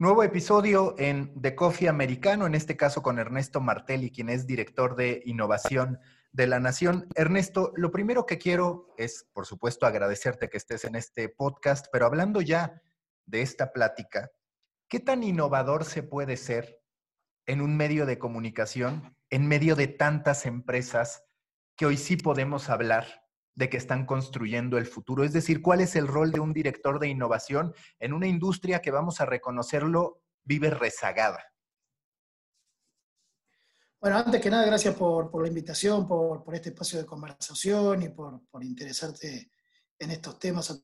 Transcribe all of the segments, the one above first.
Nuevo episodio en The Coffee Americano, en este caso con Ernesto Martelli, quien es director de innovación de la Nación. Ernesto, lo primero que quiero es, por supuesto, agradecerte que estés en este podcast, pero hablando ya de esta plática, ¿qué tan innovador se puede ser en un medio de comunicación, en medio de tantas empresas que hoy sí podemos hablar de que están construyendo el futuro? Es decir, ¿cuál es el rol de un director de innovación en una industria que vamos a reconocerlo vive rezagada? Bueno, antes que nada, gracias por, la invitación, por, este espacio de conversación y por, interesarte en estos temas a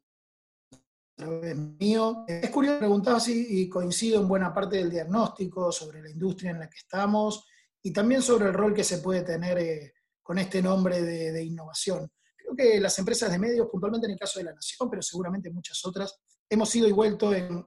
través mío. Es curioso, preguntar si coincido en buena parte del diagnóstico sobre la industria en la que estamos y también sobre el rol que se puede tener eh, con este nombre de innovación. Creo que las empresas de medios, puntualmente en el caso de la Nación, pero seguramente muchas otras, hemos ido y vuelto en,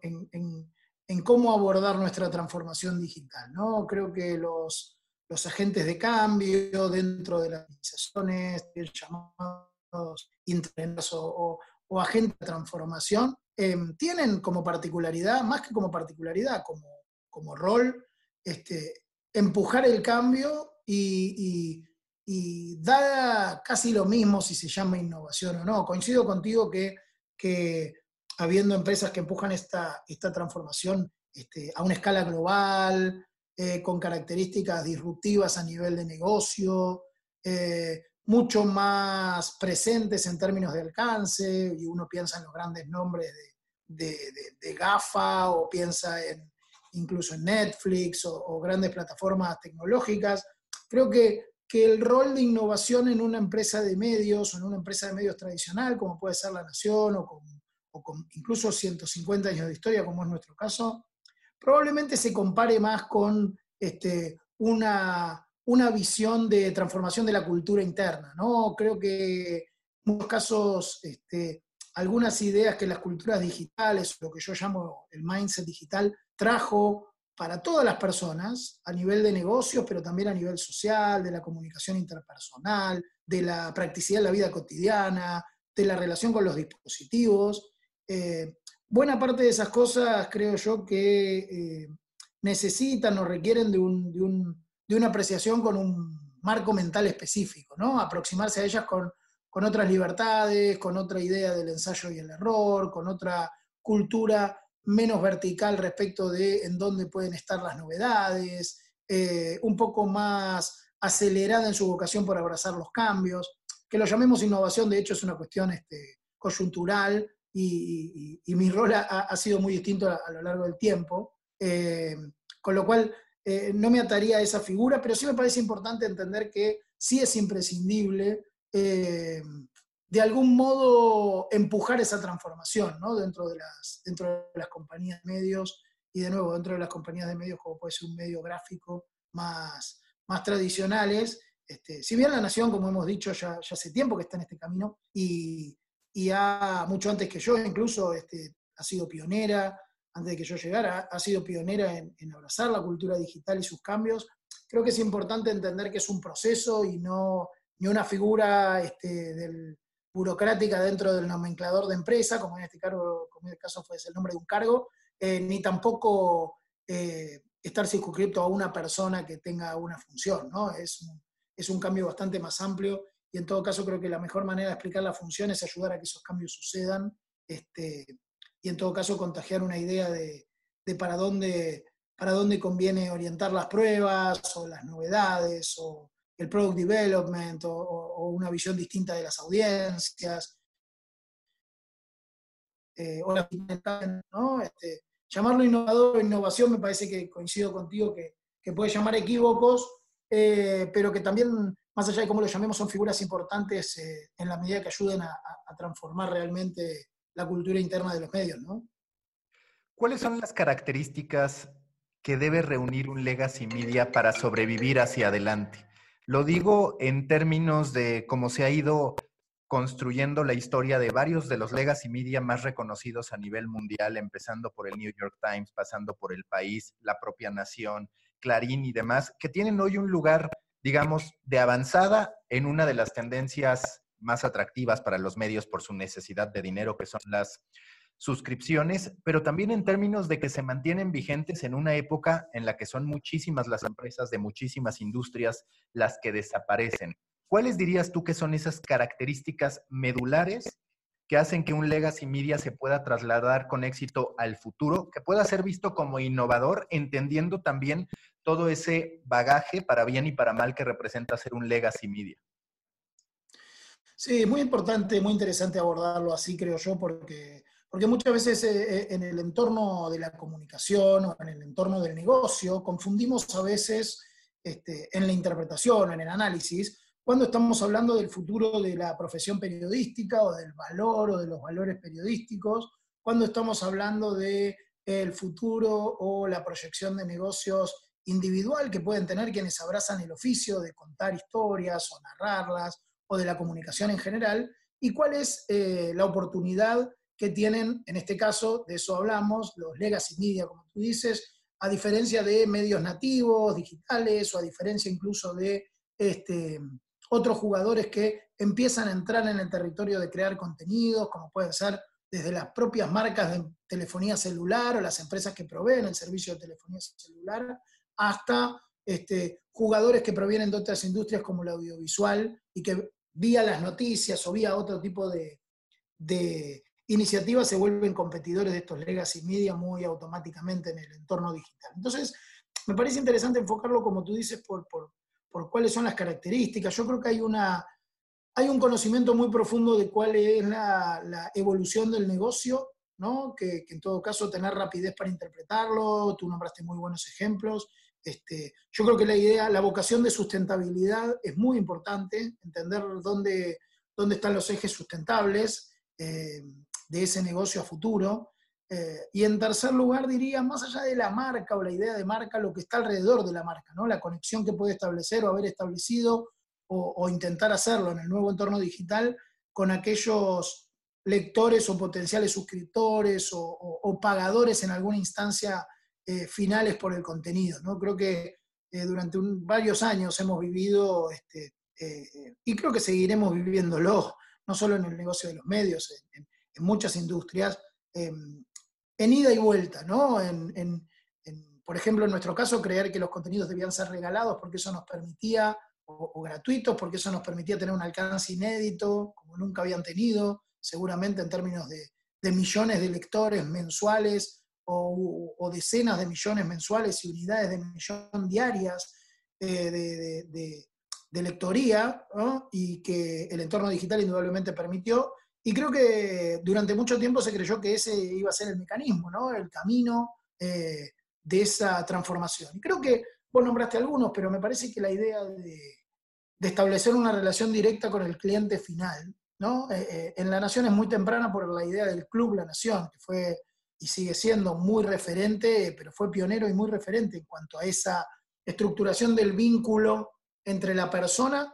cómo abordar nuestra transformación digital. ¿no? Creo que los, agentes de cambio dentro de las organizaciones, llamados internos o, agentes de transformación, em, tienen como particularidad, más que como particularidad, como, como rol, este, empujar el cambio y, y da casi lo mismo si se llama innovación o no. Coincido contigo que, que habiendo empresas que empujan esta, esta transformación este, a una escala global, eh, con características disruptivas a nivel de negocio, eh, mucho más presentes en términos de alcance, y uno piensa en los grandes nombres de, de, GAFA o piensa en, incluso en Netflix o, o, grandes plataformas tecnológicas. Creo que que el rol de innovación en una empresa de medios o en una empresa de medios tradicional, como puede ser La Nación o con, incluso 150 años de historia, como es nuestro caso, probablemente se compare más con este, una, una visión de transformación de la cultura interna. ¿no? Creo que en muchos casos este, algunas ideas que las culturas digitales, lo que yo llamo el mindset digital, trajo para todas las personas, a nivel de negocios, pero también a nivel social, de la comunicación interpersonal, de la practicidad de la vida cotidiana, de la relación con los dispositivos. Eh, buena parte de esas cosas creo yo que eh, necesitan o requieren de, una apreciación con un marco mental específico, ¿no? Aproximarse a ellas con, con otras libertades, con otra idea del ensayo y el error, con otra cultura menos vertical respecto de en dónde pueden estar las novedades, eh, un poco más acelerada en su vocación por abrazar los cambios. Que lo llamemos innovación, de hecho, es una cuestión este, coyuntural y, mi rol ha, sido muy distinto a, lo largo del tiempo. Eh, con lo cual, eh, no me ataría a esa figura, pero sí me parece importante entender que sí es imprescindible de algún modo empujar esa transformación ¿no? dentro, de las, dentro de las compañías de medios y de nuevo dentro de las compañías de medios como puede ser un medio gráfico más, más tradicionales. Este, si bien la Nación, como hemos dicho, ya, hace tiempo que está en este camino y, y ha, mucho antes que yo incluso, este, ha sido pionera, antes de que yo llegara, ha sido pionera en, en abrazar la cultura digital y sus cambios. Creo que es importante entender que es un proceso y no ni una figura este, del, burocrática dentro del nomenclador de empresa, como en este, como en este caso fue el nombre de un cargo, eh, ni tampoco eh, estar circunscrito a una persona que tenga una función. ¿no? Es, un, es un cambio bastante más amplio y en todo caso creo que la mejor manera de explicar la función es ayudar a que esos cambios sucedan este, y en todo caso contagiar una idea de, de para, dónde, para dónde conviene orientar las pruebas o las novedades o el product development o, una visión distinta de las audiencias. Eh, ¿no? Este, llamarlo innovador o innovación me parece que coincido contigo que, puede llamar equívocos, eh, pero que también, más allá de cómo lo llamemos, son figuras importantes eh, en la medida que ayuden a, transformar realmente la cultura interna de los medios. ¿Cuáles son las características que debe reunir un legacy media para sobrevivir hacia adelante? Lo digo en términos de cómo se ha ido construyendo la historia de varios de los legacy media más reconocidos a nivel mundial, empezando por el New York Times, pasando por El País, La propia Nación, Clarín y demás, que tienen hoy un lugar, digamos, de avanzada en una de las tendencias más atractivas para los medios por su necesidad de dinero, que son las suscripciones, pero también en términos de que se mantienen vigentes en una época en la que son muchísimas las empresas de muchísimas industrias las que desaparecen. ¿Cuáles dirías tú que son esas características medulares que hacen que un legacy media se pueda trasladar con éxito al futuro, que pueda ser visto como innovador, entendiendo también todo ese bagaje para bien y para mal que representa ser un legacy media? Sí, muy importante, muy interesante abordarlo así, creo yo, porque porque muchas veces eh, eh, en el entorno de la comunicación o en el entorno del negocio confundimos a veces este, en la interpretación, en el análisis, cuando estamos hablando del futuro de la profesión periodística o del valor o de los valores periodísticos, cuando estamos hablando del el futuro o la proyección de negocios individual que pueden tener quienes abrazan el oficio de contar historias o narrarlas o de la comunicación en general, y cuál es eh, la oportunidad que tienen, en este caso, de eso hablamos, los legacy media, como tú dices, a diferencia de medios nativos, digitales, o a diferencia incluso de este, otros jugadores que empiezan a entrar en el territorio de crear contenidos, como pueden ser desde las propias marcas de telefonía celular o las empresas que proveen el servicio de telefonía celular, hasta este, jugadores que provienen de otras industrias como el audiovisual y que vía las noticias o vía otro tipo de, iniciativas se vuelven competidores de estos legacy media muy automáticamente en el entorno digital. Entonces, me parece interesante enfocarlo, como tú dices, por, cuáles son las características. Yo creo que hay, una, hay un conocimiento muy profundo de cuál es la, evolución del negocio, ¿no? Que, en todo caso tener rapidez para interpretarlo, tú nombraste muy buenos ejemplos. Este, yo creo que la idea, la vocación de sustentabilidad es muy importante, entender dónde, dónde están los ejes sustentables. Eh, de ese negocio a futuro. Eh, y en tercer lugar, diría, más allá de la marca o la idea de marca, lo que está alrededor de la marca, ¿no? la conexión que puede establecer o haber establecido o, intentar hacerlo en el nuevo entorno digital con aquellos lectores o potenciales suscriptores o, pagadores en alguna instancia eh, finales por el contenido. ¿no? Creo que eh, durante varios años hemos vivido, este, y creo que seguiremos viviéndolo, no solo en el negocio de los medios, muchas industrias, em, en ida y vuelta, ¿no? Por ejemplo, en nuestro caso, creer que los contenidos debían ser regalados porque eso nos permitía, o, gratuitos, porque eso nos permitía tener un alcance inédito, como nunca habían tenido, seguramente en términos de, millones de lectores mensuales o, decenas de millones mensuales y unidades de millón diarias eh, de, lectoría, y que el entorno digital indudablemente permitió, y creo que durante mucho tiempo se creyó que ese iba a ser el mecanismo, ¿no? el camino eh, de esa transformación. Y creo que vos nombraste algunos, pero me parece que la idea de, establecer una relación directa con el cliente final, ¿no? Eh, eh, en La Nación es muy temprana por la idea del Club La Nación, que fue y sigue siendo muy referente, pero fue pionero y muy referente en cuanto a esa estructuración del vínculo entre la persona,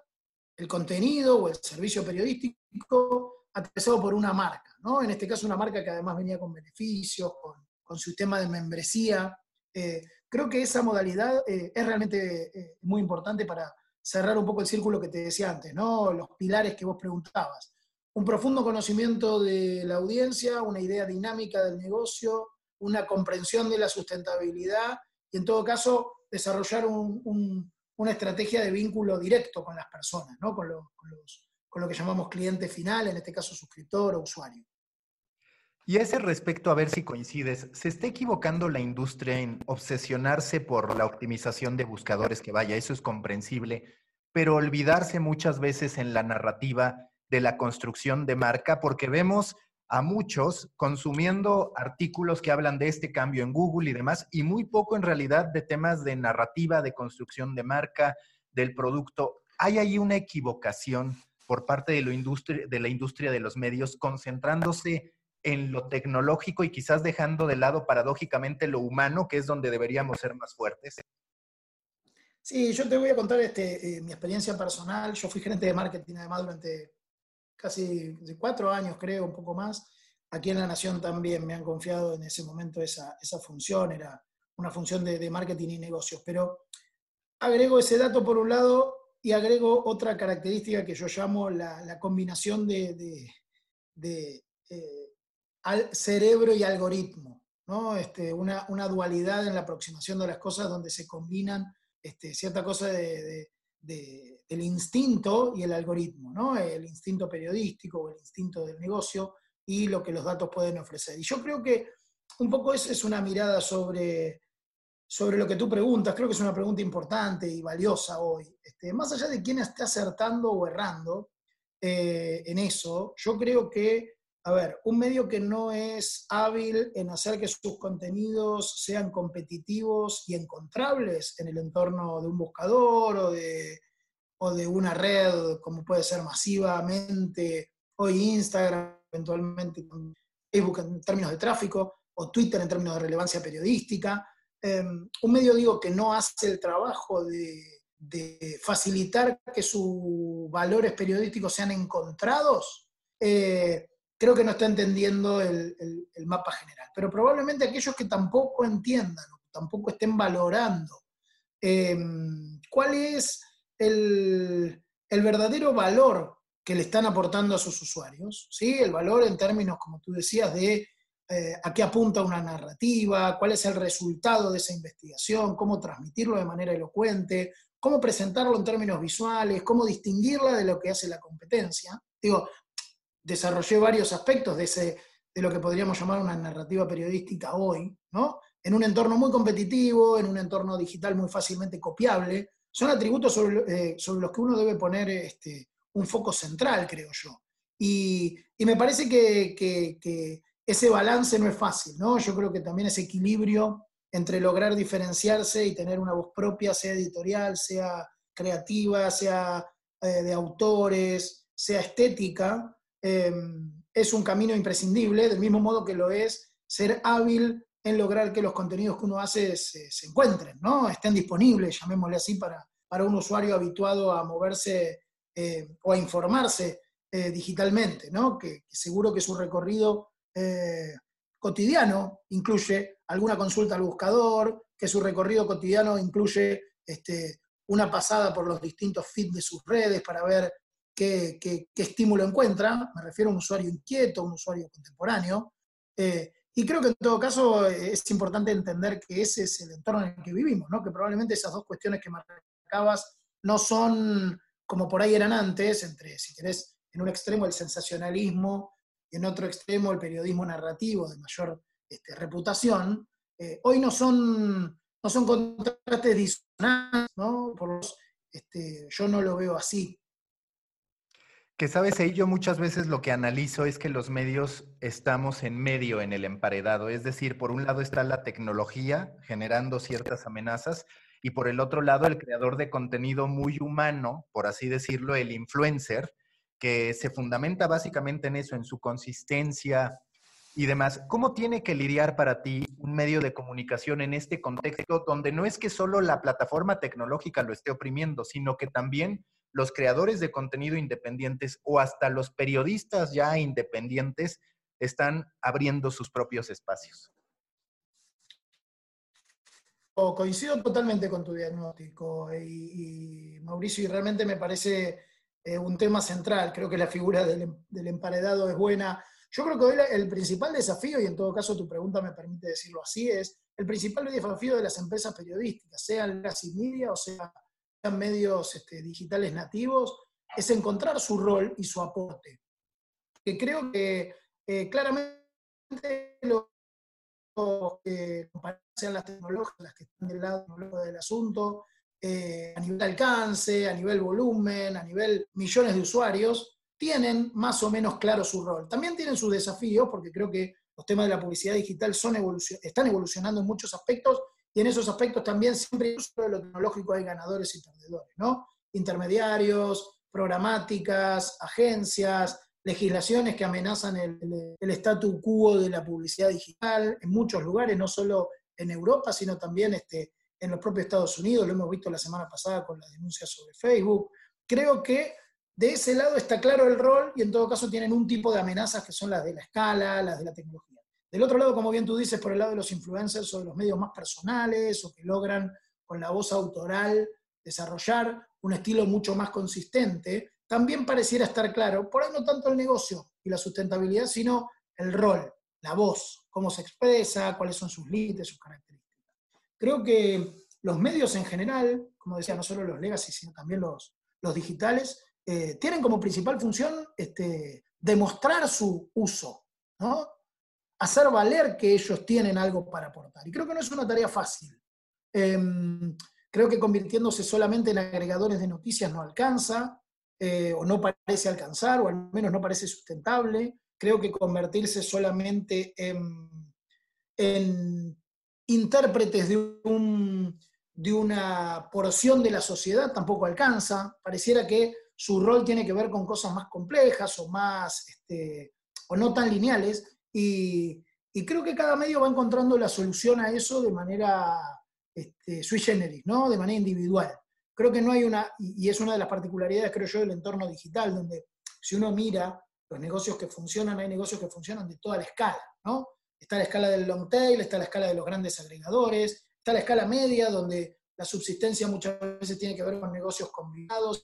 el contenido o el servicio periodístico atravesado por una marca, ¿no? En este caso una marca que además venía con beneficios, con, con sistema de membresía. Eh, creo que esa modalidad eh, es realmente eh, muy importante para cerrar un poco el círculo que te decía antes, ¿no? Los pilares que vos preguntabas. Un profundo conocimiento de la audiencia, una idea dinámica del negocio, una comprensión de la sustentabilidad y en todo caso desarrollar una estrategia de vínculo directo con las personas, ¿no? con, con los con lo que llamamos cliente final, en este caso suscriptor o usuario. Y a ese respecto, a ver si coincides, ¿se está equivocando la industria en obsesionarse por la optimización de buscadores que vaya? Eso es comprensible, pero olvidarse muchas veces en la narrativa de la construcción de marca, porque vemos a muchos consumiendo artículos que hablan de este cambio en Google y demás, y muy poco en realidad de temas de narrativa, de construcción de marca, del producto. Hay ahí una equivocación por parte de, lo de la industria de los medios, concentrándose en lo tecnológico y quizás dejando de lado paradójicamente lo humano, que es donde deberíamos ser más fuertes? Sí, yo te voy a contar este, eh, mi experiencia personal. Yo fui gerente de marketing además durante casi cuatro años, creo, un poco más. Aquí en La Nación también me han confiado en ese momento esa, esa función, era una función de, de marketing y negocios. Pero agrego ese dato por un lado y agrego otra característica que yo llamo la, combinación de, eh, cerebro y algoritmo, ¿no? Este, una, dualidad en la aproximación de las cosas donde se combinan este, cierta cosa de, del instinto y el algoritmo, ¿no? El instinto periodístico o el instinto del negocio y lo que los datos pueden ofrecer. Y yo creo que un poco es, es una mirada sobre, sobre lo que tú preguntas, creo que es una pregunta importante y valiosa hoy. Este, más allá de quién esté acertando o errando eh, en eso, yo creo que, a ver, un medio que no es hábil en hacer que sus contenidos sean competitivos y encontrables en el entorno de un buscador o de, o de una red, como puede ser masivamente, hoy Instagram, eventualmente Facebook en términos de tráfico, o Twitter en términos de relevancia periodística, un medio, que no hace el trabajo de, facilitar que sus valores periodísticos sean encontrados, eh, creo que no está entendiendo el, mapa general. Pero probablemente aquellos que tampoco entiendan, tampoco estén valorando em, cuál es el, el, verdadero valor que le están aportando a sus usuarios, ¿sí? el valor en términos, como tú decías, de eh, a qué apunta una narrativa, cuál es el resultado de esa investigación, cómo transmitirlo de manera elocuente, cómo presentarlo en términos visuales, cómo distinguirla de lo que hace la competencia. Digo, desarrollé varios aspectos de, ese, de lo que podríamos llamar una narrativa periodística hoy, ¿no? En un entorno muy competitivo, en un entorno digital muy fácilmente copiable, son atributos sobre, eh, los que uno debe poner este, un foco central, creo yo. Y, me parece que, ese balance no es fácil, ¿no? Yo creo que también ese equilibrio entre lograr diferenciarse y tener una voz propia, sea editorial, sea creativa, sea eh, de autores, sea estética, em, es un camino imprescindible, del mismo modo que lo es ser hábil en lograr que los contenidos que uno hace se, encuentren, ¿no? estén disponibles, llamémosle así, para, para un usuario habituado a moverse eh, o a informarse eh, digitalmente, ¿no? que seguro que su recorrido eh, cotidiano incluye alguna consulta al buscador, que su recorrido cotidiano incluye este, una pasada por los distintos feeds de sus redes para ver qué, estímulo encuentra. Me refiero a un usuario inquieto, un usuario contemporáneo. Eh, y creo que en todo caso eh, es importante entender que ese es el entorno en el que vivimos, ¿no? que probablemente esas dos cuestiones que marcabas no son como por ahí eran antes, entre, si querés, en un extremo el sensacionalismo en otro extremo el periodismo narrativo de mayor este, reputación, eh, hoy no son, no son contrastes disonantes, ¿no? Por este, yo no lo veo así. Que sabes, ahí yo muchas veces lo que analizo es que los medios estamos en medio en el emparedado, es decir, por un lado está la tecnología generando ciertas amenazas y por el otro lado el creador de contenido muy humano, por así decirlo, el influencer, se fundamenta básicamente en eso, en su consistencia y demás. ¿Cómo tiene que lidiar para ti un medio de comunicación en este contexto donde no es que solo la plataforma tecnológica lo esté oprimiendo, sino que también los creadores de contenido independientes o hasta los periodistas ya independientes están abriendo sus propios espacios? Coincido totalmente con tu diagnóstico y, y Mauricio, y realmente me parece un tema central. Creo que la figura del, emparedado es buena. Yo creo que hoy el principal desafío, y en todo caso tu pregunta me permite decirlo así, es el principal desafío de las empresas periodísticas, sean las media o sean medios este, digitales nativos, es encontrar su rol y su aporte. Que creo que eh, claramente los que sean las tecnologías las que están del lado del asunto, eh, a nivel alcance, a nivel volumen, a nivel millones de usuarios, tienen más o menos claro su rol. También tienen sus desafíos, porque creo que los temas de la publicidad digital están evolucionando en muchos aspectos, y en esos aspectos también siempre, incluso de lo tecnológico, hay ganadores y perdedores, ¿no? Intermediarios, programáticas, agencias, legislaciones que amenazan el, el, el statu quo de la publicidad digital en muchos lugares, no solo en Europa, sino también este, en los propios Estados Unidos, lo hemos visto la semana pasada con la denuncia sobre Facebook. Creo que de ese lado está claro el rol y en todo caso tienen un tipo de amenazas que son las de la escala, las de la tecnología. Del otro lado, como bien tú dices, por el lado de los influencers o de los medios más personales o que logran con la voz autoral desarrollar un estilo mucho más consistente, también pareciera estar claro, por ahí no tanto el negocio y la sustentabilidad, sino el rol, la voz, cómo se expresa, cuáles son sus límites, sus características. Creo que los medios en general, como decía, no solo los legacy, sino también los, los digitales, eh, tienen como principal función este, demostrar su uso, ¿no? hacer valer que ellos tienen algo para aportar. Y creo que no es una tarea fácil. Em, creo que convirtiéndose solamente en agregadores de noticias no alcanza, eh, o no parece alcanzar, o al menos no parece sustentable. Creo que convertirse solamente en, en intérpretes de, un, de una porción de la sociedad tampoco alcanza. Pareciera que su rol tiene que ver con cosas más complejas o más, este, o no tan lineales, y, creo que cada medio va encontrando la solución a eso de manera este, sui generis, ¿no? de manera individual. Creo que no hay una, y es una de las particularidades, creo yo, del entorno digital, donde si uno mira los negocios que funcionan, hay negocios que funcionan de toda la escala, ¿no? Está la escala del long tail, está la escala de los grandes agregadores, está la escala media, donde la subsistencia muchas veces tiene que ver con negocios combinados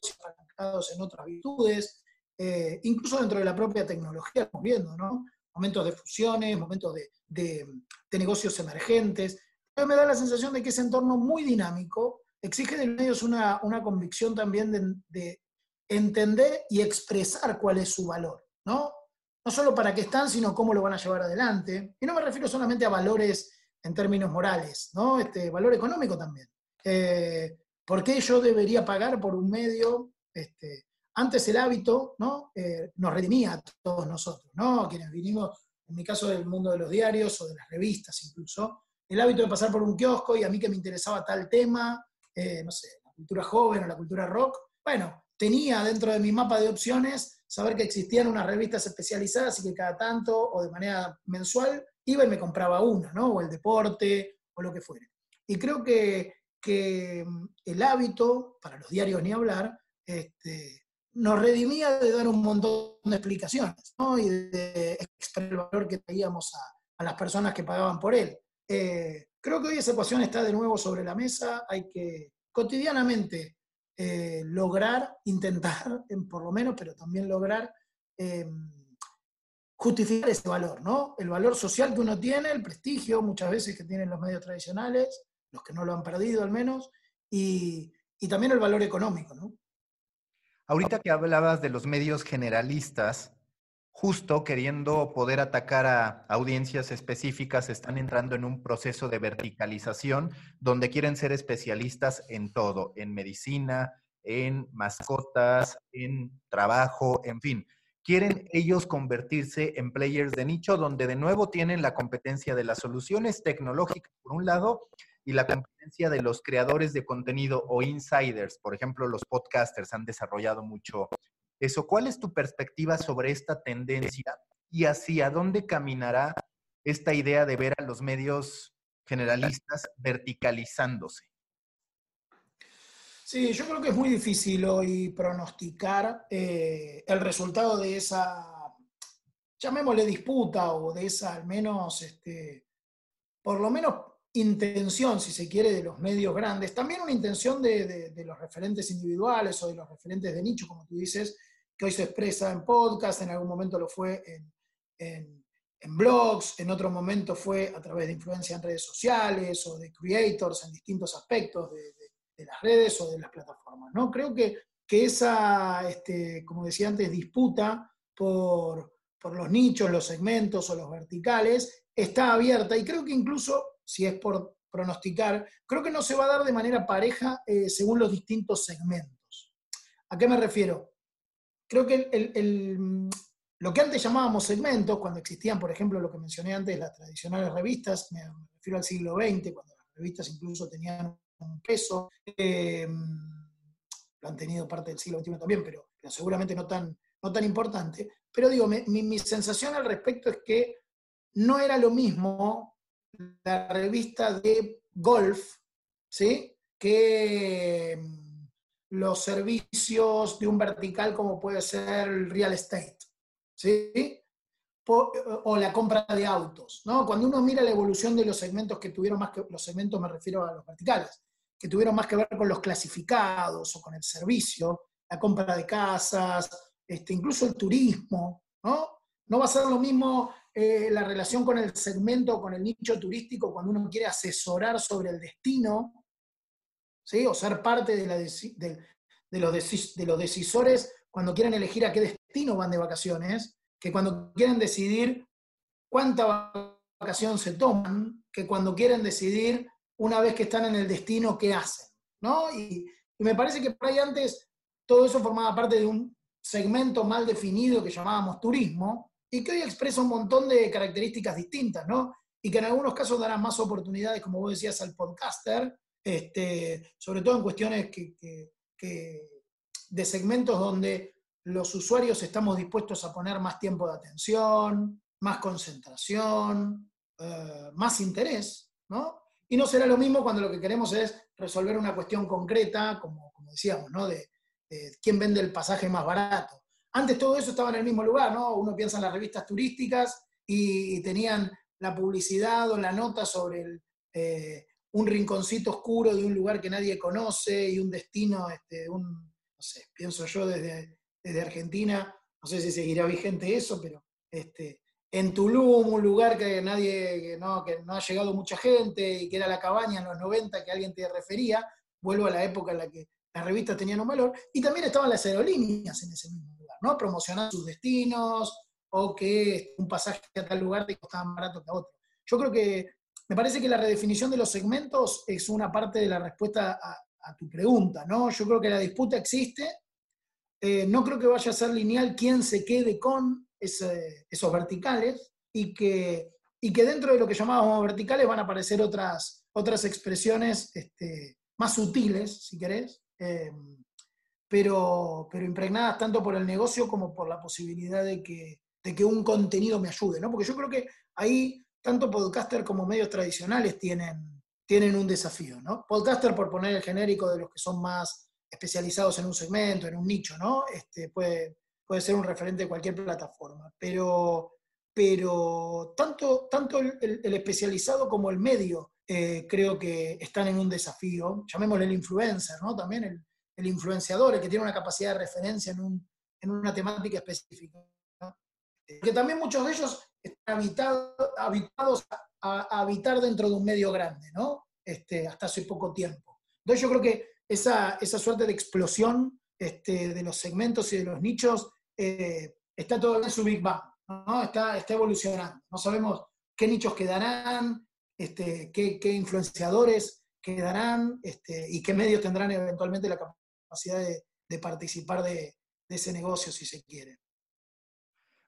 en otras virtudes, eh, incluso dentro de la propia tecnología, estamos viendo, ¿no? Momentos de fusiones, momentos de, de, negocios emergentes. Pero me da la sensación de que ese entorno muy dinámico exige de medios una, una convicción también de, de, entender y expresar cuál es su valor, ¿no? No solo para qué están, sino cómo lo van a llevar adelante. Y no me refiero solamente a valores en términos morales, ¿no? Este, valor económico también. Eh, ¿Por qué yo debería pagar por un medio? Este, antes el hábito ¿no? Eh, nos redimía a todos nosotros, ¿no? quienes vinimos, en mi caso del mundo de los diarios o de las revistas incluso, el hábito de pasar por un kiosco y a mí que me interesaba tal tema, eh, no sé, la cultura joven o la cultura rock, bueno, tenía dentro de mi mapa de opciones saber que existían unas revistas especializadas y que cada tanto o de manera mensual iba y me compraba una, ¿no? O el deporte o lo que fuera. Y creo que que mm, el hábito, para los diarios ni hablar, este, nos redimía de dar un montón de explicaciones ¿no? y de expresar el valor que traíamos a, las personas que pagaban por él. Eh, creo que hoy esa ecuación está de nuevo sobre la mesa, hay que cotidianamente eh, lograr, intentar, por lo menos, pero también lograr em, justificar ese valor, ¿no? El valor social que uno tiene, el prestigio muchas veces que tienen los medios tradicionales, los que no lo han perdido al menos, y, también el valor económico, ¿no? Ahorita que hablabas de los medios generalistas, justo queriendo poder atacar a audiencias específicas, están entrando en un proceso de verticalización donde quieren ser especialistas en todo, en medicina, en mascotas, en trabajo, en fin. Quieren ellos convertirse en players de nicho donde de nuevo tienen la competencia de las soluciones tecnológicas por un lado y la competencia de los creadores de contenido o insiders, por ejemplo, los podcasters han desarrollado mucho eso. ¿Cuál es tu perspectiva sobre esta tendencia y hacia dónde caminará esta idea de ver a los medios generalistas verticalizándose? Sí, yo creo que es muy difícil hoy pronosticar eh, el resultado de esa, llamémosle disputa o de esa al menos, este, por lo menos intención, si se quiere, de los medios grandes, también una intención de, los referentes individuales o de los referentes de nicho, como tú dices, que hoy se expresa en podcast, en algún momento lo fue en, blogs, en otro momento fue a través de influencia en redes sociales o de creators en distintos aspectos de, las redes o de las plataformas. ¿no? Creo que, que esa, este, como decía antes, disputa por, por los nichos, los segmentos o los verticales está abierta y creo que incluso si es por pronosticar, creo que no se va a dar de manera pareja eh, según los distintos segmentos. ¿A qué me refiero? Creo que lo que antes llamábamos segmentos, cuando existían, por ejemplo, lo que mencioné antes, las tradicionales revistas, me refiero al siglo XX, cuando las revistas incluso tenían un peso, eh, lo han tenido parte del siglo XXI también, pero, seguramente no tan, no tan importante. Pero digo, mi, mi sensación al respecto es que no era lo mismo la revista de golf, ¿sí? Que los servicios de un vertical como puede ser el real estate, ¿sí? o la compra de autos, ¿no? Cuando uno mira la evolución de los segmentos que tuvieron más que, los segmentos me refiero a los verticales, que tuvieron más que ver con los clasificados o con el servicio, la compra de casas, este, incluso el turismo, ¿no? No va a ser lo mismo eh, la relación con el segmento, con el nicho turístico, cuando uno quiere asesorar sobre el destino, o ser parte de, los de los decisores cuando quieren elegir a qué destino van de vacaciones, que cuando quieren decidir cuánta vacación se toman, que cuando quieren decidir, una vez que están en el destino, qué hacen. ¿no? Y, me parece que por ahí antes todo eso formaba parte de un segmento mal definido que llamábamos turismo y que hoy expresa un montón de características distintas, ¿no? Y que en algunos casos darán más oportunidades, como vos decías, al podcaster, este, sobre todo en cuestiones de segmentos donde los usuarios estamos dispuestos a poner más tiempo de atención, más concentración, eh, más interés, ¿no? Y no será lo mismo cuando lo que queremos es resolver una cuestión concreta, como, decíamos, ¿no? De, quién vende el pasaje más barato. Antes todo eso estaba en el mismo lugar, ¿no? Uno piensa en las revistas turísticas y, tenían la publicidad o la nota sobre eh, un rinconcito oscuro de un lugar que nadie conoce y un destino, este, un, no sé, pienso yo desde, desde Argentina, no sé si seguirá vigente eso, pero este, en Tulum, un lugar que nadie, que no, que no ha llegado mucha gente y que era la cabaña en los 90 que alguien te refería, vuelvo a la época en la que las revistas tenían un valor, y también estaban las aerolíneas en ese mismo lugar, ¿no? Promocionando sus destinos o que un pasaje a tal lugar te costaba más barato que a otro. Yo creo que, me parece que la redefinición de los segmentos es una parte de la respuesta a, tu pregunta, ¿no? Yo creo que la disputa existe, eh, no creo que vaya a ser lineal quién se quede con esos verticales y que, y que dentro de lo que llamábamos verticales van a aparecer otras, otras expresiones este, más sutiles, si querés, em, pero, pero impregnadas tanto por el negocio como por la posibilidad de que, de que un contenido me ayude, ¿no? Porque yo creo que ahí tanto podcaster como medios tradicionales tienen, tienen un desafío, ¿no? Podcaster, por poner el genérico de los que son más especializados en un segmento, en un nicho, ¿no? Este, puede, puede ser un referente de cualquier plataforma, pero, pero tanto, tanto el, especializado como el medio eh, creo que están en un desafío, llamémosle el influencer, ¿no? También el, el influenciador, el que tiene una capacidad de referencia en, un, en una temática específica. Que también muchos de ellos están habitados a, habitar dentro de un medio grande, ¿no? Este, hasta hace poco tiempo. Entonces yo creo que esa, esa suerte de explosión este, de los segmentos y de los nichos eh, está todo en su Big Bang, ¿no? está, está evolucionando. No sabemos qué nichos quedarán, este, qué, qué, influenciadores quedarán este, y qué medios tendrán eventualmente la capacidad de, participar de ese negocio, si se quiere.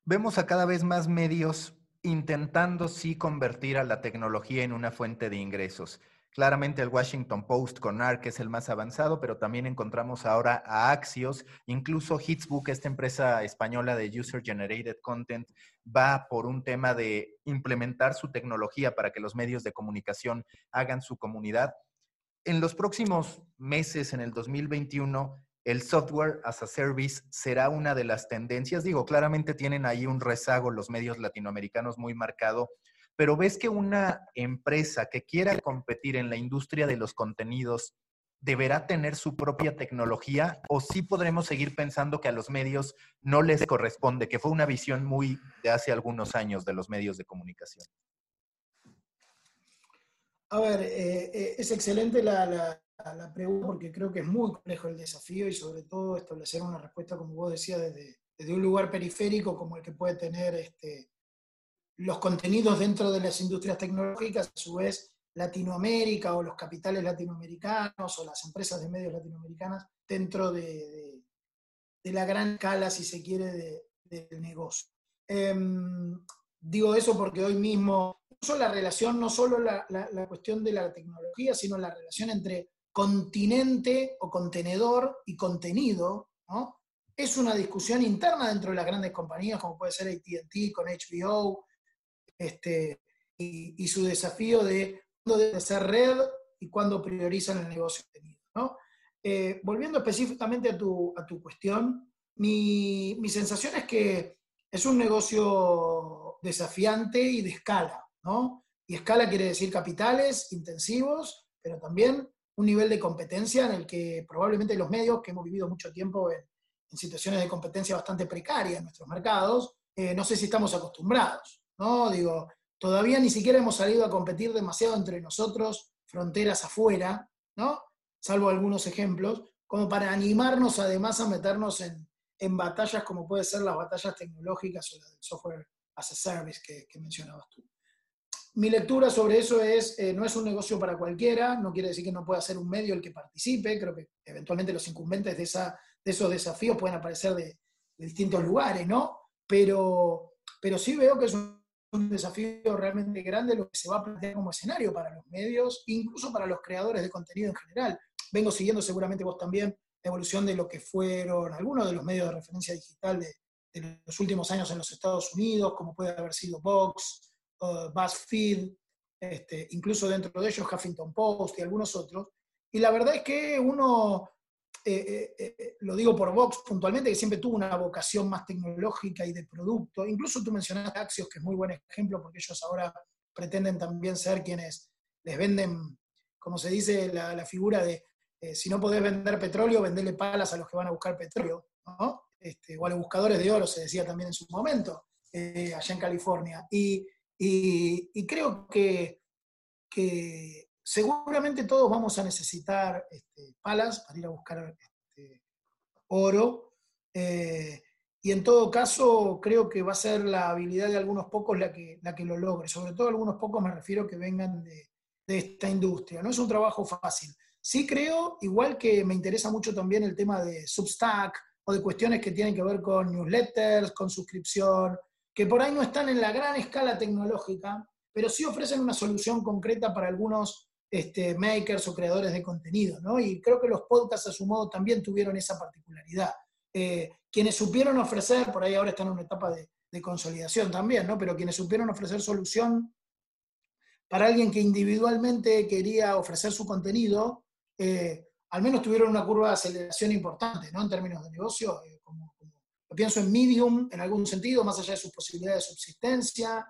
Vemos a cada vez más medios intentando sí convertir a la tecnología en una fuente de ingresos. Claramente el Washington Post con ARC es el más avanzado, pero también encontramos ahora a Axios, incluso Hitsbook, esta empresa española de User Generated Content, va por un tema de implementar su tecnología para que los medios de comunicación hagan su comunidad. En los próximos meses, en el 2021, el software as a service será una de las tendencias. Digo, claramente tienen ahí un rezago los medios latinoamericanos muy marcado, pero ves que una empresa que quiera competir en la industria de los contenidos deberá tener su propia tecnología o sí podremos seguir pensando que a los medios no les corresponde, que fue una visión muy de hace algunos años de los medios de comunicación? A ver, eh, eh, es excelente la, pregunta porque creo que es muy complejo el desafío y sobre todo establecer una respuesta, como vos decías, desde, desde un lugar periférico como el que puede tener este, los contenidos dentro de las industrias tecnológicas, a su vez Latinoamérica o los capitales latinoamericanos o las empresas de medios latinoamericanas dentro de, la gran escala, si se quiere, del negocio. Em, digo eso porque hoy mismo, no solo la relación, no solo la, la, cuestión de la tecnología, sino la relación entre continente o contenedor y contenido, es una discusión interna dentro de las grandes compañías, como puede ser ATT con HBO, este, y, su desafío de cuándo debe ser red y cuándo priorizan el negocio. Eh, volviendo específicamente a tu, a tu cuestión, mi, mi, sensación es que es un negocio desafiante y de escala, ¿no? Y escala quiere decir capitales intensivos, pero también un nivel de competencia en el que probablemente los medios, que hemos vivido mucho tiempo en, en situaciones de competencia bastante precaria en nuestros mercados, eh, no sé si estamos acostumbrados. ¿no? Digo, todavía ni siquiera hemos salido a competir demasiado entre nosotros, fronteras afuera, ¿no? Salvo algunos ejemplos, como para animarnos además a meternos en, batallas como puede ser las batallas tecnológicas o las del software as a service que, mencionabas tú. Mi lectura sobre eso es, eh, no es un negocio para cualquiera, no quiere decir que no pueda ser un medio el que participe, creo que eventualmente los incumbentes de, esa, de esos desafíos pueden aparecer de, distintos lugares, ¿no? Pero, sí veo que es un, desafío realmente grande lo que se va a plantear como escenario para los medios, incluso para los creadores de contenido en general. Vengo siguiendo seguramente vos también la evolución de lo que fueron algunos de los medios de referencia digital de, los últimos años en los Estados Unidos, como puede haber sido Vox, uh, BuzzFeed, este, incluso dentro de ellos Huffington Post y algunos otros. Y la verdad es que uno eh, eh, lo digo por Vox puntualmente, que siempre tuvo una vocación más tecnológica y de producto. Incluso tú mencionaste Axios, que es muy buen ejemplo, porque ellos ahora pretenden también ser quienes les venden, como se dice, la, figura de si no podés vender petróleo, venderle palas a los que van a buscar petróleo, este, o a los buscadores de oro, se decía también en su momento, allá en California. Y, creo que, que seguramente todos vamos a necesitar este, palas para ir a buscar este, oro. Eh, y en todo caso, creo que va a ser la habilidad de algunos pocos la que, la que lo logre. Sobre todo algunos pocos me refiero que vengan de, esta industria. No es un trabajo fácil. Sí creo, igual que me interesa mucho también el tema de Substack o de cuestiones que tienen que ver con newsletters, con suscripción, que por ahí no están en la gran escala tecnológica, pero sí ofrecen una solución concreta para algunos este, makers o creadores de contenido, ¿no? Y creo que los podcasts a su modo también tuvieron esa particularidad. Eh, quienes supieron ofrecer, por ahí ahora están en una etapa de, consolidación también, ¿no? Pero quienes supieron ofrecer solución para alguien que individualmente quería ofrecer su contenido, eh, al menos tuvieron una curva de aceleración importante, ¿no? En términos de negocio, eh, como, pienso en Medium en algún sentido, más allá de sus posibilidades de subsistencia,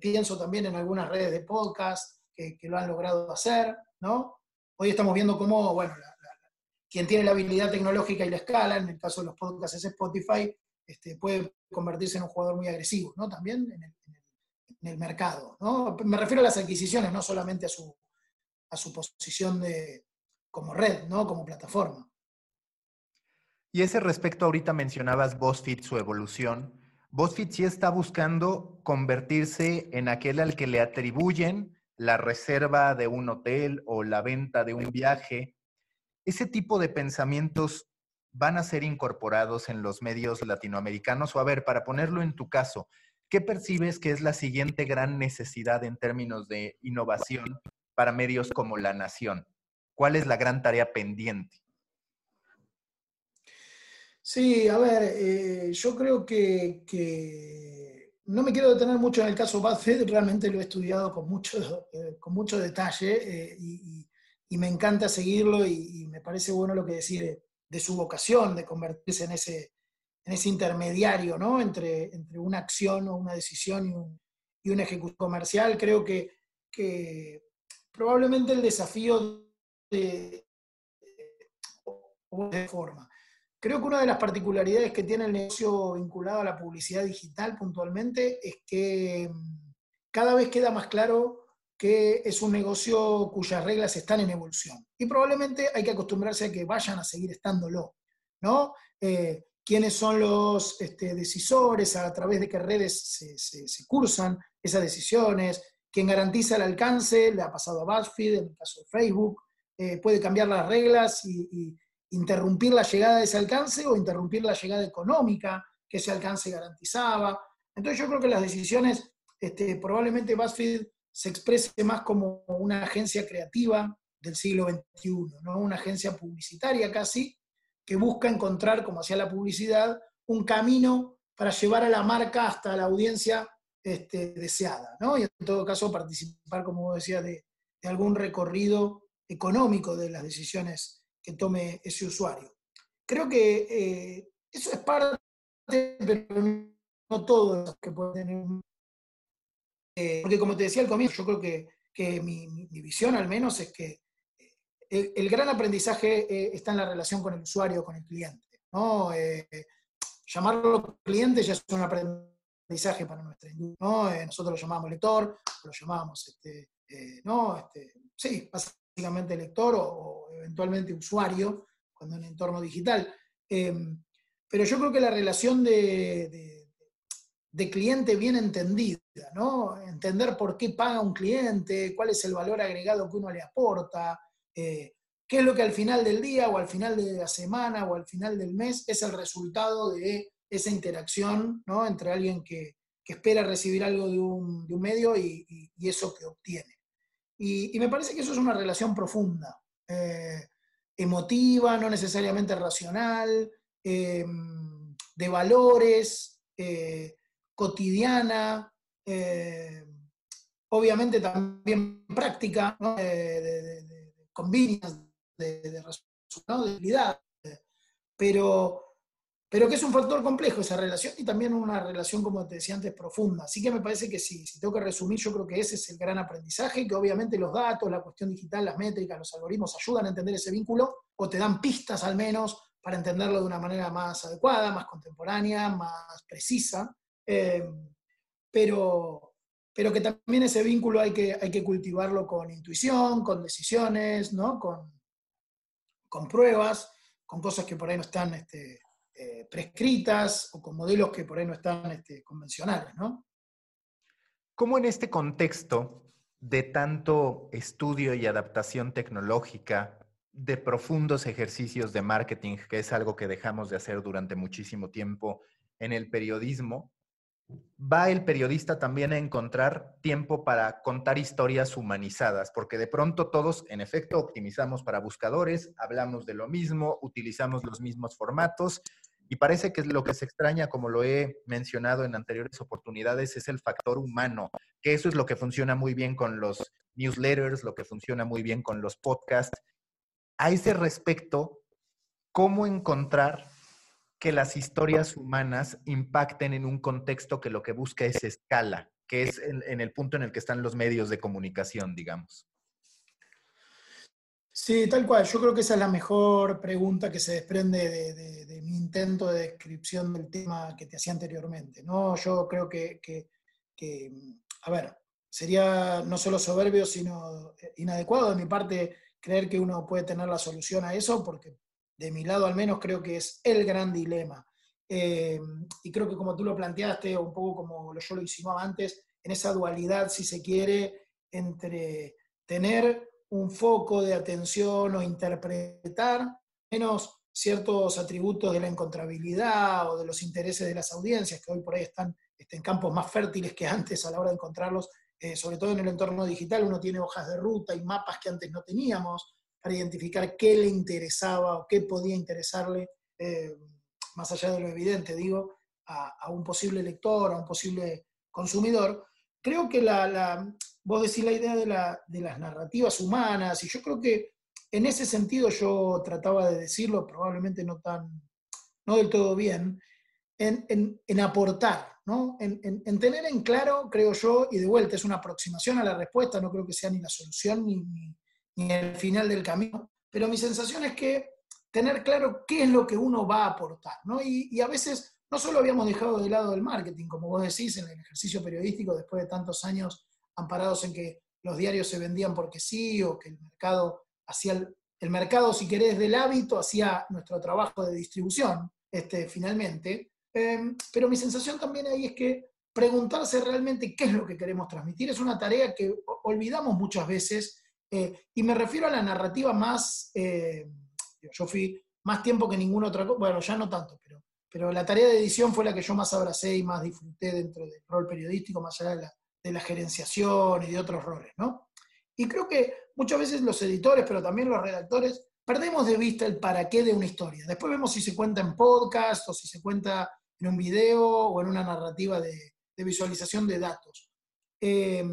pienso también en algunas redes de podcast, que, lo han logrado hacer, ¿no? Hoy estamos viendo cómo, bueno, quien tiene la habilidad tecnológica y la escala, en el caso de los podcasts es Spotify, este, puede convertirse en un jugador muy agresivo, ¿no? También en el, mercado, ¿no? Me refiero a las adquisiciones, no solamente a su, a su posición de, como red, ¿no? Como plataforma. Y ese respecto, ahorita mencionabas BuzzFeed, su evolución. BuzzFeed sí está buscando convertirse en aquel al que le atribuyen la reserva de un hotel o la venta de un viaje, ese tipo de pensamientos van a ser incorporados en los medios latinoamericanos? O a ver, para ponerlo en tu caso, ¿qué percibes que es la siguiente gran necesidad en términos de innovación para medios como La Nación? ¿Cuál es la gran tarea pendiente? Sí, a ver, eh, yo creo que no me quiero detener mucho en el caso BuzzFeed, realmente lo he estudiado con mucho, eh, con mucho detalle eh, y, me encanta seguirlo y, me parece bueno lo que decir de, su vocación, de convertirse en ese, en ese intermediario ¿no? entre, entre una acción o una decisión y un, y un ejecución comercial. Creo que, que probablemente el desafío de, de forma Creo que una de las particularidades que tiene el negocio vinculado a la publicidad digital puntualmente es que mm, cada vez queda más claro que es un negocio cuyas reglas están en evolución. Y probablemente hay que acostumbrarse a que vayan a seguir estándolo, ¿no? Eh, quiénes son los este, decisores, a través de qué redes se, cursan esas decisiones, quién garantiza el alcance, le ha pasado a BuzzFeed, en el caso de Facebook, eh, puede cambiar las reglas y, interrumpir la llegada de ese alcance o interrumpir la llegada económica que ese alcance garantizaba. Entonces yo creo que las decisiones, este, probablemente BuzzFeed se exprese más como una agencia creativa del siglo XXI, ¿no? una agencia publicitaria casi, que busca encontrar, como hacía la publicidad, un camino para llevar a la marca hasta la audiencia este, deseada, ¿no? y en todo caso participar, como vos decías, de, de algún recorrido económico de las decisiones que tome ese usuario. Creo que eh, eso es parte, pero no todo lo que puede tener. Eh, porque como te decía al comienzo, yo creo que, que mi, visión al menos es que eh, el, gran aprendizaje está en la relación con el usuario, con el cliente. ¿no? llamarlo cliente ya es un aprendizaje para nuestra industria. nosotros lo llamábamos lector, lo llamábamos, este, ¿no? Este, sí, básicamente lector o, eventualmente usuario, cuando en entorno digital. pero yo creo que la relación de de cliente bien entendida, ¿no? Entender por qué paga un cliente, cuál es el valor agregado que uno le aporta, eh, qué es lo que al final del día o al final de la semana o al final del mes es el resultado de esa interacción ¿no? entre alguien que, espera recibir algo de un, medio y, eso que obtiene. Y, me parece que eso es una relación profunda, eh, emotiva, no necesariamente racional, eh, de valores cotidiana, eh, obviamente también práctica, ¿no? de, de, de, de, pero, pero que es un factor complejo esa relación y también una relación, como te decía antes, profunda. Así que me parece que sí, si tengo que resumir, yo creo que ese es el gran aprendizaje, que obviamente los datos, la cuestión digital, las métricas, los algoritmos ayudan a entender ese vínculo o te dan pistas al menos para entenderlo de una manera más adecuada, más contemporánea, más precisa. Eh, pero, pero que también ese vínculo hay que, hay que cultivarlo con intuición, con decisiones, ¿no? con, con pruebas, con cosas que por ahí no están este, eh, prescritas o con modelos que por ahí no están este, convencionales. ¿no? ¿Cómo en este contexto de tanto estudio y adaptación tecnológica, de profundos ejercicios de marketing, que es algo que dejamos de hacer durante muchísimo tiempo en el periodismo, va el periodista también a encontrar tiempo para contar historias humanizadas, porque de pronto todos, en efecto, optimizamos para buscadores, hablamos de lo mismo, utilizamos los mismos formatos y parece que lo que se extraña, como lo he mencionado en anteriores oportunidades, es el factor humano, que eso es lo que funciona muy bien con los newsletters, lo que funciona muy bien con los podcasts. A ese respecto, ¿cómo encontrar que las historias humanas impacten en un contexto que lo que busca es escala, que es en, el punto en el que están los medios de comunicación, digamos. Sí, tal cual. Yo creo que esa es la mejor pregunta que se desprende de, mi intento de descripción del tema que te hacía anteriormente. ¿no? Yo creo que, que, a ver, sería no solo soberbio, sino inadecuado de mi parte creer que uno puede tener la solución a eso, porque de mi lado al menos, creo que es el gran dilema. Eh, y creo que como tú lo planteaste, o un poco como yo lo insinuaba antes, en esa dualidad, si se quiere, entre tener un foco de atención o interpretar menos ciertos atributos de la encontrabilidad o de los intereses de las audiencias, que hoy por ahí están, en campos más fértiles que antes a la hora de encontrarlos, eh, sobre todo en el entorno digital, uno tiene hojas de ruta y mapas que antes no teníamos, para identificar qué le interesaba o qué podía interesarle, eh, más allá de lo evidente, digo, a, un posible lector, a un posible consumidor. Creo que la, vos decís la idea de, las narrativas humanas, y yo creo que en ese sentido yo trataba de decirlo, probablemente no tan, no del todo bien, en, aportar, ¿no? En, en, tener en claro, creo yo, y de vuelta es una aproximación a la respuesta, no creo que sea ni la solución ni, ni el final del camino, pero mi sensación es que tener claro qué es lo que uno va a aportar, ¿no? Y, a veces no solo habíamos dejado de lado el marketing, como vos decís, en el ejercicio periodístico, después de tantos años amparados en que los diarios se vendían porque sí, o que el mercado hacía, el, mercado, si querés, del hábito, hacía nuestro trabajo de distribución, este, finalmente. Em, pero mi sensación también ahí es que preguntarse realmente qué es lo que queremos transmitir es una tarea que olvidamos muchas veces eh, y me refiero a la narrativa más, eh, yo fui más tiempo que ningún otro, bueno, ya no tanto, pero, pero la tarea de edición fue la que yo más abracé y más disfruté dentro del rol periodístico, más allá de la, de la gerenciación y de otros roles, ¿no? Y creo que muchas veces los editores, pero también los redactores, perdemos de vista el para qué de una historia. Después vemos si se cuenta en podcast o si se cuenta en un video o en una narrativa de, visualización de datos. Eh,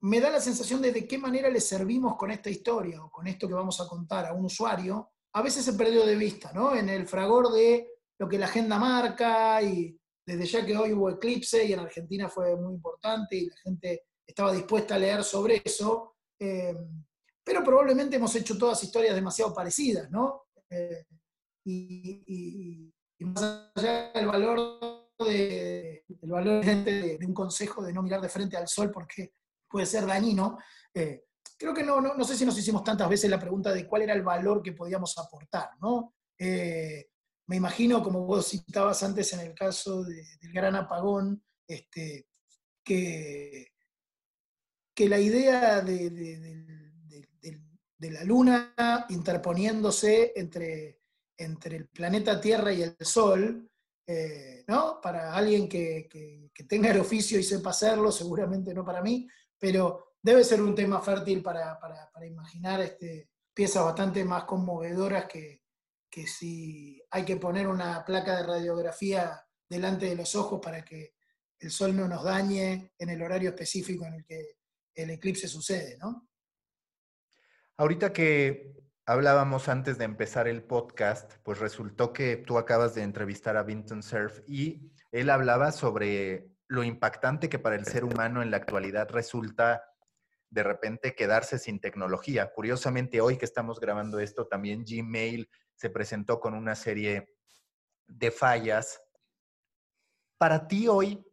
me da la sensación de de qué manera le servimos con esta historia o con esto que vamos a contar a un usuario, a veces se perdió de vista, ¿no? En el fragor de lo que la agenda marca y desde ya que hoy hubo eclipse y en Argentina fue muy importante y la gente estaba dispuesta a leer sobre eso, eh, pero probablemente hemos hecho todas historias demasiado parecidas, ¿no? Eh, y, más allá del valor de, el valor de, un consejo de no mirar de frente al sol porque puede ser dañino, eh, creo que no, no, sé si nos hicimos tantas veces la pregunta de cuál era el valor que podíamos aportar, ¿no? Me imagino, como vos citabas antes en el caso del gran apagón, este, que, la idea de, la Luna interponiéndose entre, entre el planeta Tierra y el Sol, eh, ¿no? Para alguien que, tenga el oficio y sepa hacerlo, seguramente no para mí, pero debe ser un tema fértil para, imaginar este, piezas bastante más conmovedoras que, que si hay que poner una placa de radiografía delante de los ojos para que el sol no nos dañe en el horario específico en el que el eclipse sucede, ¿no? Ahorita que hablábamos antes de empezar el podcast, pues resultó que tú acabas de entrevistar a Vinton Cerf y él hablaba sobre lo impactante que para el ser humano en la actualidad resulta de repente quedarse sin tecnología. Curiosamente, hoy que estamos grabando esto, también Gmail se presentó con una serie de fallas. Para ti hoy,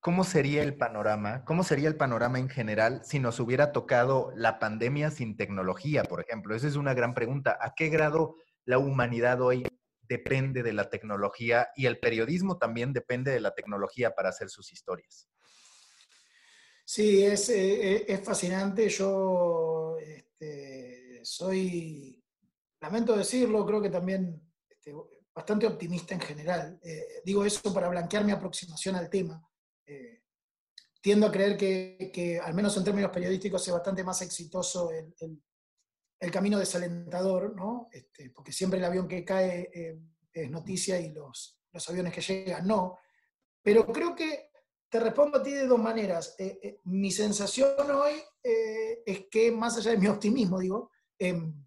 ¿cómo sería el panorama? ¿Cómo sería el panorama en general si nos hubiera tocado la pandemia sin tecnología, por ejemplo? Esa es una gran pregunta. ¿A qué grado la humanidad hoy depende de la tecnología y el periodismo también depende de la tecnología para hacer sus historias? Sí, es, eh, eh, fascinante. Yo este, soy, lamento decirlo, creo que también este, bastante optimista en general. Eh, digo eso para blanquear mi aproximación al tema. tiendo a creer que, al menos en términos periodísticos, es bastante más exitoso el, el, camino desalentador, ¿no? Este, porque siempre el avión que cae es noticia y los, los aviones que llegan no. Pero creo que te respondo a ti de dos maneras. Eh, eh, mi sensación hoy eh, es que, más allá de mi optimismo, digo, em,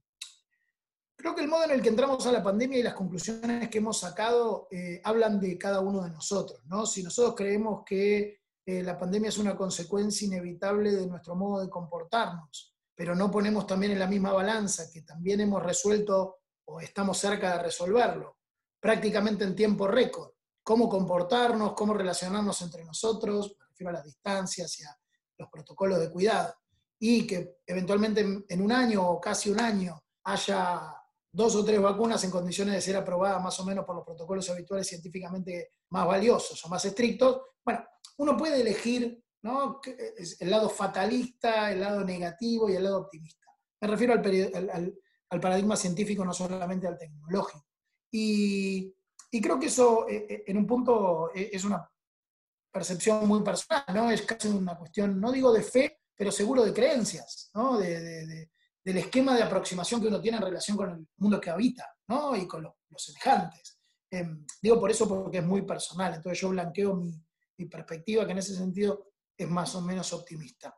creo que el modo en el que entramos a la pandemia y las conclusiones que hemos sacado hablan de cada uno de nosotros. ¿no? Si nosotros creemos que la pandemia es una consecuencia inevitable de nuestro modo de comportarnos, pero no ponemos también en la misma balanza que también hemos resuelto o estamos cerca de resolverlo, prácticamente en tiempo récord cómo comportarnos, cómo relacionarnos entre nosotros, me refiero a las distancias y a los protocolos de cuidado, y que eventualmente en un año o casi un año haya dos o tres vacunas en condiciones de ser aprobadas más o menos por los protocolos habituales científicamente más valiosos o más estrictos, bueno, uno puede elegir ¿no? el lado fatalista, el lado negativo y el lado optimista. Me refiero al, paradigma científico, no solamente al tecnológico. Y y creo que eso, eh, eh, en un punto, eh, es una percepción muy personal, ¿no? Es casi una cuestión, no digo de fe, pero seguro de creencias, ¿no? Del esquema de aproximación que uno tiene en relación con el mundo que habita, ¿no? Y con los, semejantes. Em, digo por eso porque es muy personal, entonces yo blanqueo mi, perspectiva, que en ese sentido es más o menos optimista.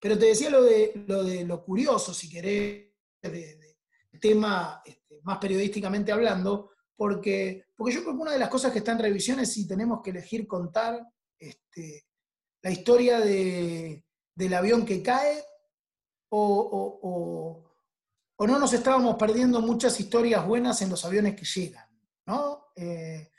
Pero te decía lo de lo, curioso, si querés, de, tema este, más periodísticamente hablando, porque, porque yo creo que una de las cosas que está en revisión es si tenemos que elegir contar este, la historia de, del avión que cae o, no nos estábamos perdiendo muchas historias buenas en los aviones que llegan. ¿no? Eh,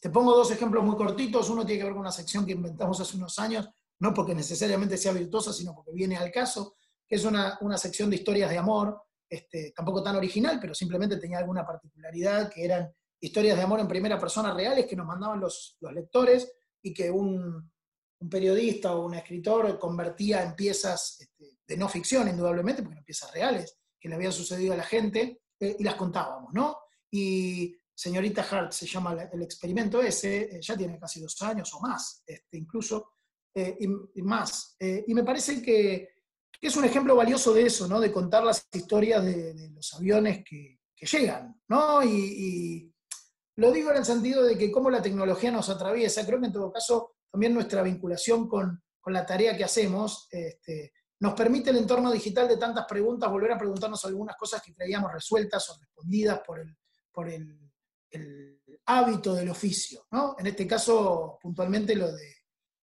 te pongo dos ejemplos muy cortitos. Uno tiene que ver con una sección que inventamos hace unos años, no porque necesariamente sea virtuosa, sino porque viene al caso, que es una, una sección de historias de amor, este, tampoco tan original, pero simplemente tenía alguna particularidad, que eran historias de amor en primera persona reales que nos mandaban los, lectores y que un, periodista o un escritor convertía en piezas este, de no ficción, indudablemente, porque eran piezas reales que le habían sucedido a la gente, eh, y las contábamos, ¿no? Y Señorita Hart se llama el experimento ese, eh, ya tiene casi dos años o más, este, incluso, eh, más. y me parece que, es un ejemplo valioso de eso, ¿no? De contar las historias de, los aviones que, llegan, ¿no? y, lo digo en el sentido de que cómo la tecnología nos atraviesa, creo que en todo caso también nuestra vinculación con, la tarea que hacemos este, nos permite el entorno digital de tantas preguntas volver a preguntarnos algunas cosas que creíamos resueltas o respondidas por el, por el, hábito del oficio. ¿no? En este caso, puntualmente, lo de,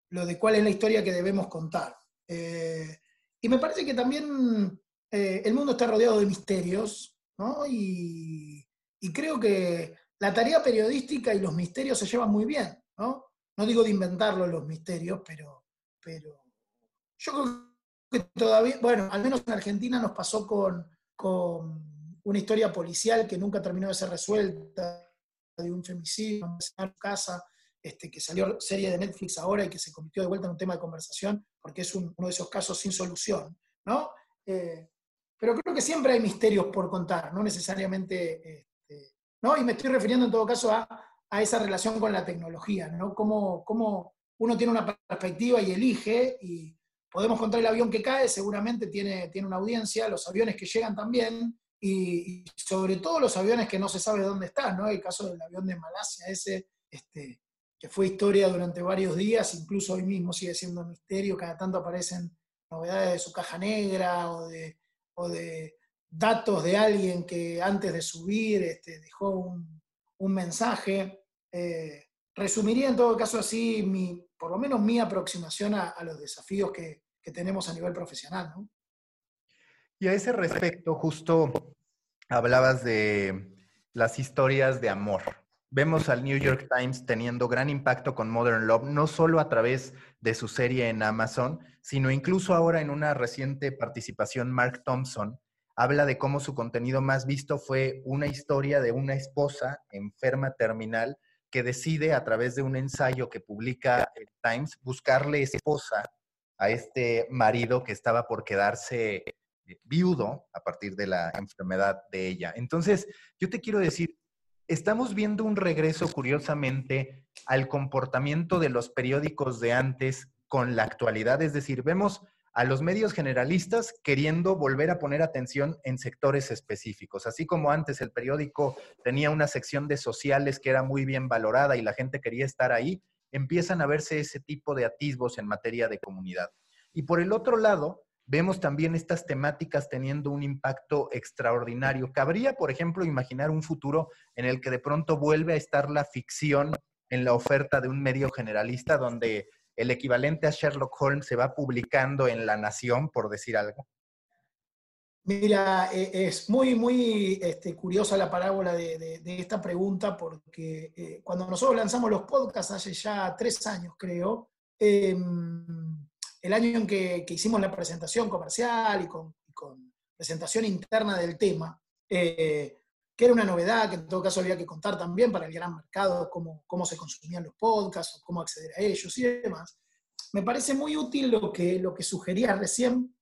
lo de cuál es la historia que debemos contar. Eh, y me parece que también eh, el mundo está rodeado de misterios, ¿no? y, y creo que la tarea periodística y los misterios se llevan muy bien. ¿no? No digo de inventarlo los misterios, pero, pero yo creo que todavía, bueno, al menos en Argentina nos pasó con, con una historia policial que nunca terminó de ser resuelta, de un femicidio en casa, este, que salió serie de Netflix ahora y que se convirtió de vuelta en un tema de conversación, porque es uno de esos casos sin solución, ¿no? Eh, pero creo que siempre hay misterios por contar, no necesariamente, este, ¿no? Y me estoy refiriendo en todo caso a, a esa relación con la tecnología, ¿no? Cómo, cómo, uno tiene una perspectiva y elige, y podemos contar el avión que cae, seguramente tiene, tiene una audiencia, los aviones que llegan también, y, sobre todo los aviones que no se sabe dónde están, ¿no? El caso del avión de Malasia, ese, este, que fue historia durante varios días, incluso hoy mismo sigue siendo un misterio, cada tanto aparecen novedades de su caja negra o de, o de datos de alguien que antes de subir este, dejó un, mensaje. Eh, resumiría en todo caso así, mi, por lo menos mi aproximación a, los desafíos que, que, tenemos a nivel profesional. ¿no? Y a ese respecto, justo hablabas de las historias de amor. Vemos al New York Times teniendo gran impacto con Modern Love, no solo a través de su serie en Amazon, sino incluso ahora en una reciente participación, Mark Thompson habla de cómo su contenido más visto fue una historia de una esposa enferma terminal que decide a través de un ensayo que publica el Times buscarle esposa a este marido que estaba por quedarse eh, viudo a partir de la enfermedad de ella. Entonces, yo te quiero decir, estamos viendo un regreso, curiosamente, al comportamiento de los periódicos de antes con la actualidad. Es decir, vemos a los medios generalistas queriendo volver a poner atención en sectores específicos. Así como antes el periódico tenía una sección de sociales que era muy bien valorada y la gente quería estar ahí, empiezan a verse ese tipo de atisbos en materia de comunidad. Y por el otro lado, vemos también estas temáticas teniendo un impacto extraordinario. Cabría, por ejemplo, imaginar un futuro en el que de pronto vuelve a estar la ficción en la oferta de un medio generalista donde el equivalente a Sherlock Holmes se va publicando en La Nación, por decir algo. Mira, eh, es muy, muy este, curiosa la parábola de, esta pregunta porque eh, cuando nosotros lanzamos los podcasts hace ya tres años, creo, em, el año en que, hicimos la presentación comercial y con, presentación interna del tema, eh, que era una novedad, que en todo caso había que contar también para el gran mercado cómo, cómo se consumían los podcasts, cómo acceder a ellos y demás. Me parece muy útil lo que, lo que sugería recién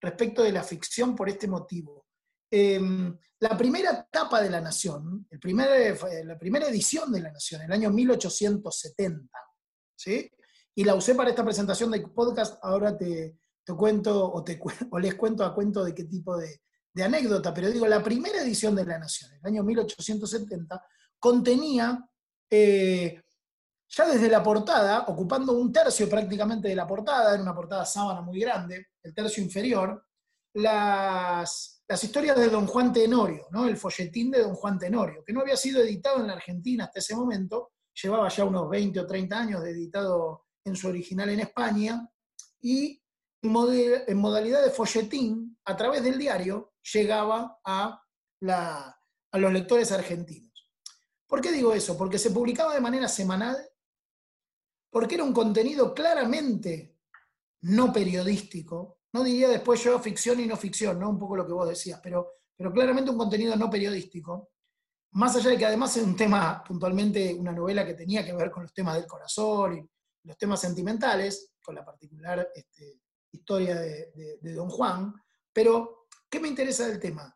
respecto de la ficción por este motivo. Em, la primera etapa de La Nación, el primer, la primera edición de La Nación, el año 1870, ¿sí? y la usé para esta presentación de podcast, ahora te, te cuento o, te, o les cuento a cuento de qué tipo de, de, anécdota, pero digo, la primera edición de La Nación, el año 1870, contenía, eh, ya desde la portada, ocupando un tercio prácticamente de la portada, era una portada sábana muy grande, el tercio inferior, las, las historias de Don Juan Tenorio, ¿no? el folletín de Don Juan Tenorio, que no había sido editado en la Argentina hasta ese momento, llevaba ya unos 20 o 30 años de editado en su original en España, y en modalidad de folletín, a través del diario, llegaba a, a los lectores argentinos. ¿Por qué digo eso? Porque se publicaba de manera semanal, porque era un contenido claramente no periodístico, no diría después yo ficción y no ficción, ¿no? Un poco lo que vos decías, pero, pero claramente un contenido no periodístico, más allá de que además es un tema, puntualmente una novela que tenía que ver con los temas del corazón y los temas sentimentales, con la particular este, historia de, Don Juan, pero ¿qué me interesa del tema?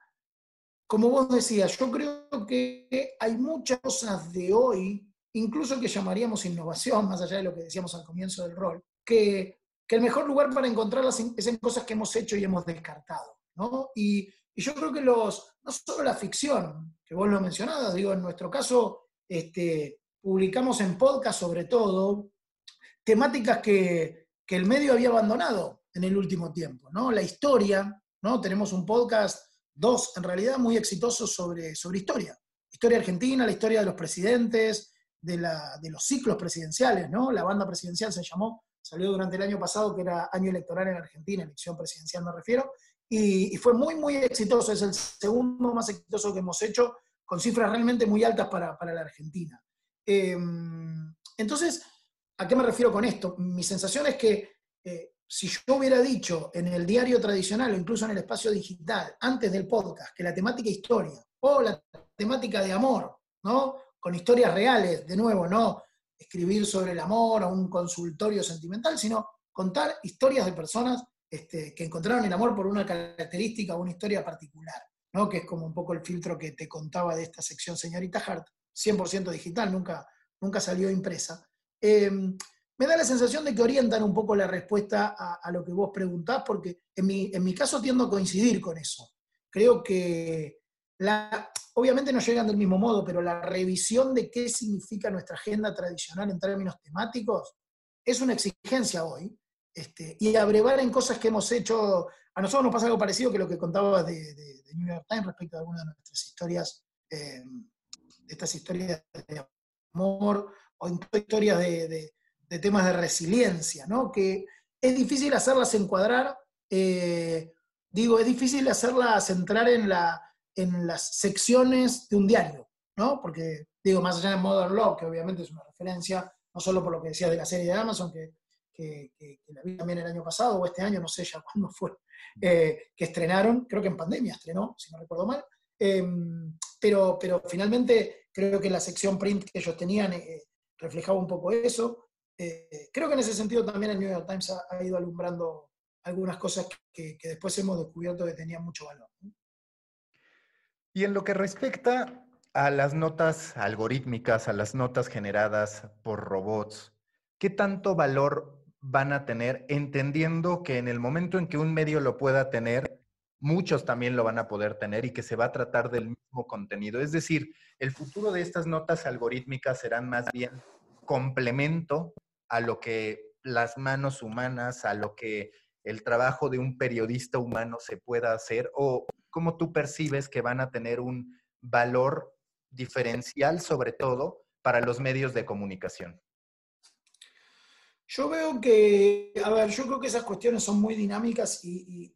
Como vos decías, yo creo que hay muchas cosas de hoy, incluso que llamaríamos innovación, más allá de lo que decíamos al comienzo del rol, que, el mejor lugar para encontrarlas es en cosas que hemos hecho y hemos descartado. ¿no? Y, y, yo creo que los, no solo la ficción, que vos lo mencionabas, digo, en nuestro caso este, publicamos en podcast sobre todo, temáticas que, el medio había abandonado en el último tiempo, ¿no? La historia, ¿no? Tenemos un podcast, dos en realidad, muy exitosos sobre, sobre historia. Historia argentina, la historia de los presidentes, de, de los ciclos presidenciales, ¿no? La banda presidencial se llamó, salió durante el año pasado, que era año electoral en Argentina, elección presidencial me refiero, y, fue muy, muy exitoso, es el segundo más exitoso que hemos hecho, con cifras realmente muy altas para, la Argentina. Em, Entonces, ¿a qué me refiero con esto? Mi sensación es que eh, si yo hubiera dicho en el diario tradicional o incluso en el espacio digital, antes del podcast, que la temática historia o la temática de amor, ¿no? Con historias reales, de nuevo, no escribir sobre el amor o un consultorio sentimental, sino contar historias de personas este, que encontraron el amor por una característica o una historia particular, ¿no? que es como un poco el filtro que te contaba de esta sección señorita Hart, 100% digital, nunca, nunca salió impresa. Em, me da la sensación de que orientan un poco la respuesta a, lo que vos preguntás, porque en mi, en mi, caso tiendo a coincidir con eso. Creo que, la, obviamente no llegan del mismo modo, pero la revisión de qué significa nuestra agenda tradicional en términos temáticos es una exigencia hoy, este, y abrevar en cosas que hemos hecho. A nosotros nos pasa algo parecido que lo que contabas de, New York Times respecto a algunas de nuestras historias, eh, estas historias de amor o historias de, temas de resiliencia, ¿no? que es difícil hacerlas encuadrar, eh, digo, es difícil hacerlas entrar en, la, en las secciones de un diario, ¿no? porque digo, más allá de Modern Love, que obviamente es una referencia, no solo por lo que decías de la serie de Amazon, que que, la vi también el año pasado o este año, no sé ya cuándo fue, eh, que estrenaron, creo que en pandemia estrenó, si no recuerdo mal, em, pero, pero finalmente creo que la sección print que ellos tenían eh, reflejaba un poco eso. Eh, creo que en ese sentido también el New York Times ha, ido alumbrando algunas cosas que, que, después hemos descubierto que tenían mucho valor. Y en lo que respecta a las notas algorítmicas, a las notas generadas por robots, ¿qué tanto valor van a tener, entendiendo que en el momento en que un medio lo pueda tener, muchos también lo van a poder tener y que se va a tratar del mismo contenido. Es decir, el futuro de estas notas algorítmicas serán más bien complemento a lo que las manos humanas, a lo que el trabajo de un periodista humano se pueda hacer o cómo tú percibes que van a tener un valor diferencial sobre todo para los medios de comunicación. Yo veo que, a ver, yo creo que esas cuestiones son muy dinámicas y,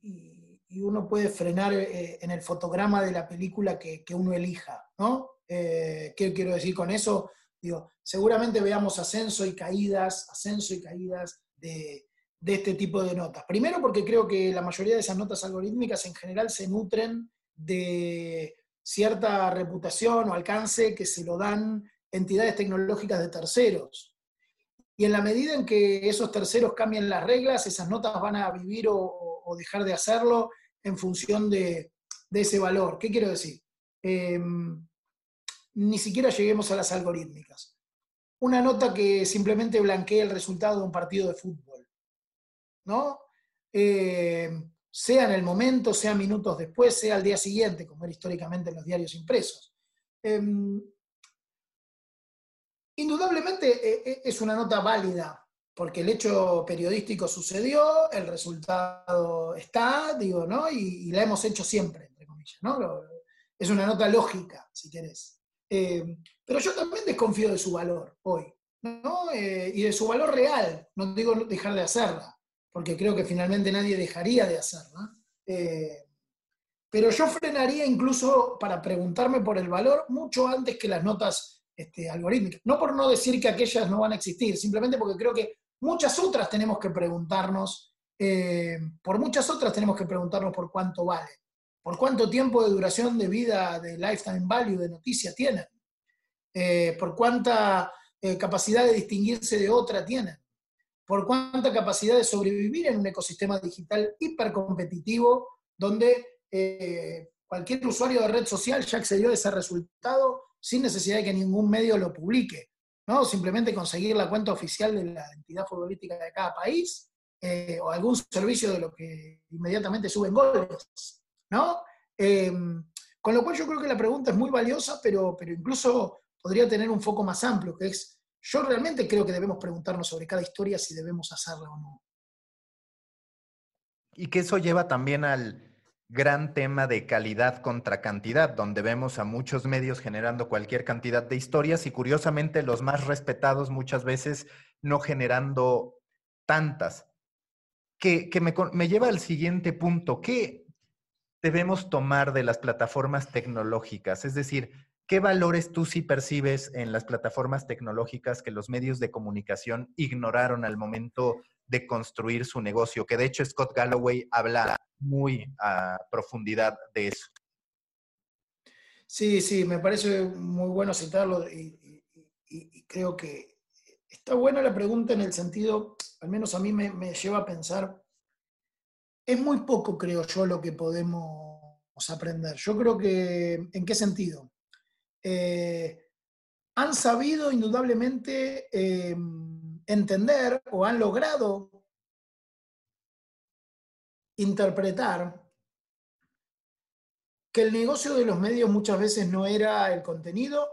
uno puede frenar eh, en el fotograma de la película que, uno elija, ¿no? Eh, ¿Qué quiero decir con eso? Digo, seguramente veamos ascenso y caídas, ascenso y caídas de, de este tipo de notas. Primero porque creo que la mayoría de esas notas algorítmicas en general se nutren de cierta reputación o alcance que se lo dan entidades tecnológicas de terceros. Y en la medida en que esos terceros cambien las reglas, esas notas van a vivir o, dejar de hacerlo en función de, ese valor. ¿Qué quiero decir? Em, ni siquiera lleguemos a las algorítmicas. Una nota que simplemente blanquee el resultado de un partido de fútbol. ¿No? Em, sea en el momento, sea minutos después, sea al día siguiente, como era históricamente en los diarios impresos. Em, Indudablemente eh, eh, es una nota válida, porque el hecho periodístico sucedió, el resultado está, digo, ¿no? Y, la hemos hecho siempre, entre comillas, ¿no? es una nota lógica, si querés. Eh, pero yo también desconfío de su valor hoy, ¿no? y de su valor real, no digo dejar de hacerla, porque creo que finalmente nadie dejaría de hacerla. pero yo frenaría incluso para preguntarme por el valor mucho antes que las notas este, algorítmicas. No por no decir que aquellas no van a existir, simplemente porque creo que muchas otras tenemos que preguntarnos, eh, por muchas otras tenemos que preguntarnos por cuánto vale, por cuánto tiempo de duración de vida, de lifetime value, de noticia tienen, eh, por cuánta eh, capacidad de distinguirse de otra tienen, por cuánta capacidad de sobrevivir en un ecosistema digital hipercompetitivo donde cualquier usuario de red social ya accedió a ese resultado sin necesidad de que ningún medio lo publique, ¿no? Simplemente conseguir la cuenta oficial de la entidad futbolística de cada país eh, o algún servicio de lo que inmediatamente suben goles, ¿no? Em, con lo cual yo creo que la pregunta es muy valiosa, pero, pero incluso podría tener un foco más amplio, que es, yo realmente creo que debemos preguntarnos sobre cada historia si debemos hacerla o no. Y que eso lleva también al, gran tema de calidad contra cantidad, donde vemos a muchos medios generando cualquier cantidad de historias y curiosamente los más respetados muchas veces no generando tantas. Que, me, me, lleva al siguiente punto. ¿Qué debemos tomar de las plataformas tecnológicas? Es decir, ¿qué valores tú sí percibes en las plataformas tecnológicas que los medios de comunicación ignoraron al momento de construir su negocio? Que de hecho Scott Galloway habla muy a profundidad de eso. Sí, sí, me parece muy bueno citarlo y, creo que está buena la pregunta en el sentido, al menos a mí me lleva a pensar es muy poco, creo yo, lo que podemos aprender. Yo creo que, ¿en qué sentido? Eh, han sabido indudablemente eh, entender o han logrado interpretar que el negocio de los medios muchas veces no era el contenido,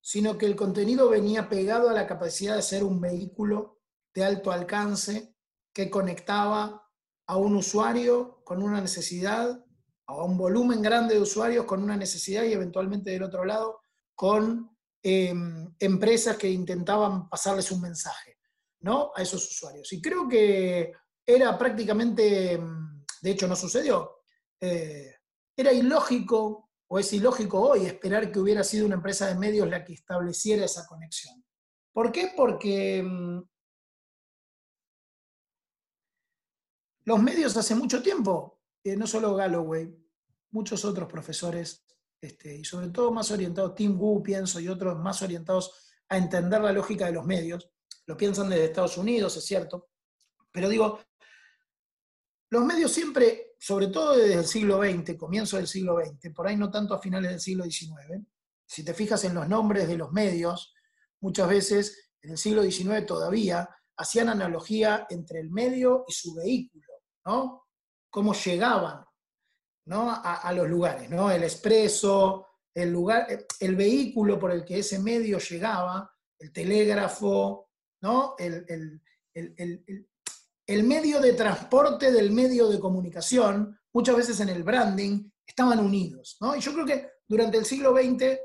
sino que el contenido venía pegado a la capacidad de ser un vehículo de alto alcance que conectaba a un usuario con una necesidad, a un volumen grande de usuarios con una necesidad y eventualmente del otro lado con em, empresas que intentaban pasarles un mensaje ¿no? a esos usuarios. Y creo que era prácticamente, em, de hecho no sucedió, eh, era ilógico o es ilógico hoy esperar que hubiera sido una empresa de medios la que estableciera esa conexión. ¿Por qué? Porque Los medios hace mucho tiempo, eh, no solo Galloway, muchos otros profesores, este, y sobre todo más orientados, Tim Wu, pienso, y otros más orientados a entender la lógica de los medios, lo piensan desde Estados Unidos, es cierto, pero digo, los medios siempre, sobre todo desde el siglo XX, comienzo del siglo XX, por ahí no tanto a finales del siglo XIX, si te fijas en los nombres de los medios, muchas veces en el siglo XIX todavía hacían analogía entre el medio y su vehículo. ¿No? Cómo llegaban, ¿no? A, los lugares, ¿no? El expreso, el lugar, el vehículo por el que ese medio llegaba, el telégrafo, ¿no? El, el, medio de transporte del medio de comunicación, muchas veces en el branding, estaban unidos, ¿no? Y yo creo que durante el siglo XX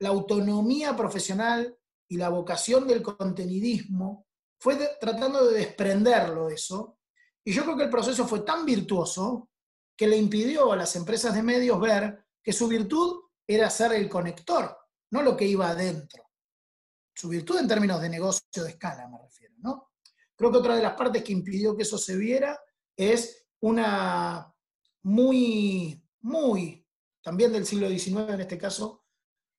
la autonomía profesional y la vocación del contenidismo fue tratando de desprenderlo eso y yo creo que el proceso fue tan virtuoso que le impidió a las empresas de medios ver que su virtud era ser el conector, no lo que iba adentro. Su virtud en términos de negocio de escala, me refiero, ¿no? Creo que otra de las partes que impidió que eso se viera es una muy, muy, también del siglo XIX en este caso,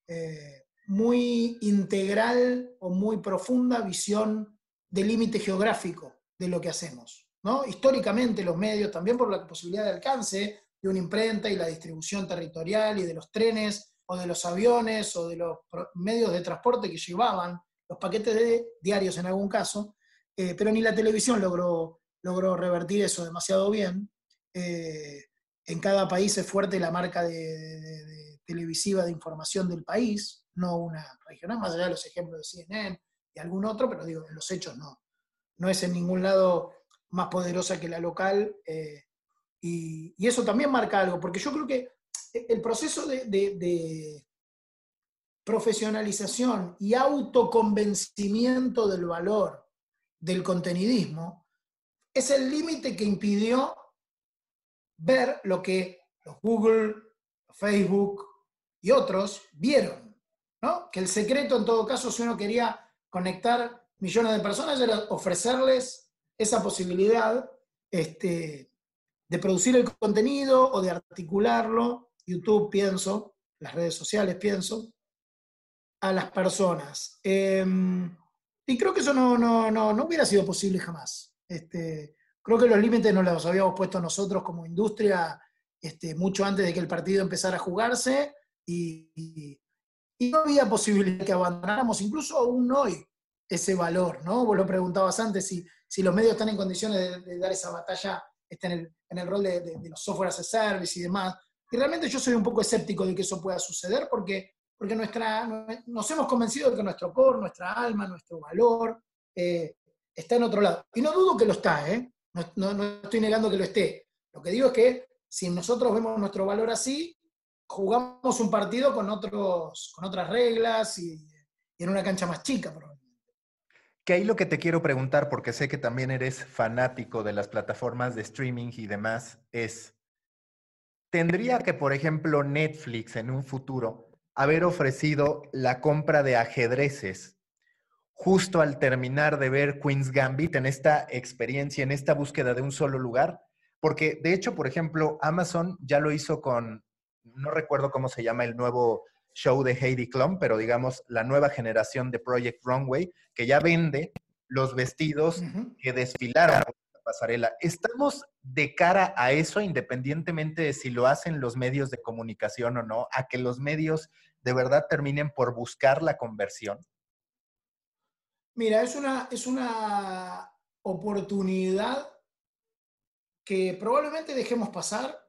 eh, muy integral o muy profunda visión del límite geográfico de lo que hacemos. Históricamente los medios, también por la posibilidad de alcance de una imprenta y la distribución territorial y de los trenes o de los aviones o de los medios de transporte que llevaban los paquetes de diarios en algún caso, eh, pero ni la televisión logró, logró revertir eso demasiado bien. Eh, en cada país es fuerte la marca de, televisiva de información del país, no una regional, más allá de los ejemplos de CNN y algún otro, pero digo, en los hechos no. No es en ningún lado más poderosa que la local. Eh, y, eso también marca algo, porque yo creo que el proceso de, profesionalización y autoconvencimiento del valor del contenidismo es el límite que impidió ver lo que Google, Facebook y otros vieron, ¿no? Que el secreto en todo caso, si uno quería conectar millones de personas, era ofrecerles esa posibilidad este, de producir el contenido o de articularlo, YouTube pienso, las redes sociales pienso, a las personas. Em, y creo que eso no, no, no, hubiera sido posible jamás. Este, creo que los límites nos los habíamos puesto nosotros como industria este, mucho antes de que el partido empezara a jugarse y no había posibilidad que abandonáramos, incluso aún hoy, ese valor, ¿no? Vos lo preguntabas antes, si, si los medios están en condiciones de, dar esa batalla está en, el, rol de, los software as a service y demás. Y realmente yo soy un poco escéptico de que eso pueda suceder porque, porque nuestra, nos hemos convencido de que nuestro core, nuestra alma, nuestro valor eh, está en otro lado. Y no dudo que lo está, ¿eh? No, no, estoy negando que lo esté. Lo que digo es que si nosotros vemos nuestro valor así, jugamos un partido con, otros, con otras reglas y, y en una cancha más chica, probablemente. Que ahí lo que te quiero preguntar, porque sé que también eres fanático de las plataformas de streaming y demás, es, ¿tendría que, por ejemplo, Netflix en un futuro haber ofrecido la compra de ajedrezes justo al terminar de ver Queen's Gambit en esta experiencia, en esta búsqueda de un solo lugar? Porque de hecho, por ejemplo, Amazon ya lo hizo con, no recuerdo cómo se llama el nuevo show de Heidi Klum, pero digamos la nueva generación de Project Runway, que ya vende los vestidos que desfilaron la pasarela. ¿Estamos de cara a eso, independientemente de si lo hacen los medios de comunicación o no, a que los medios de verdad terminen por buscar la conversión? Mira, es una, es una oportunidad que probablemente dejemos pasar.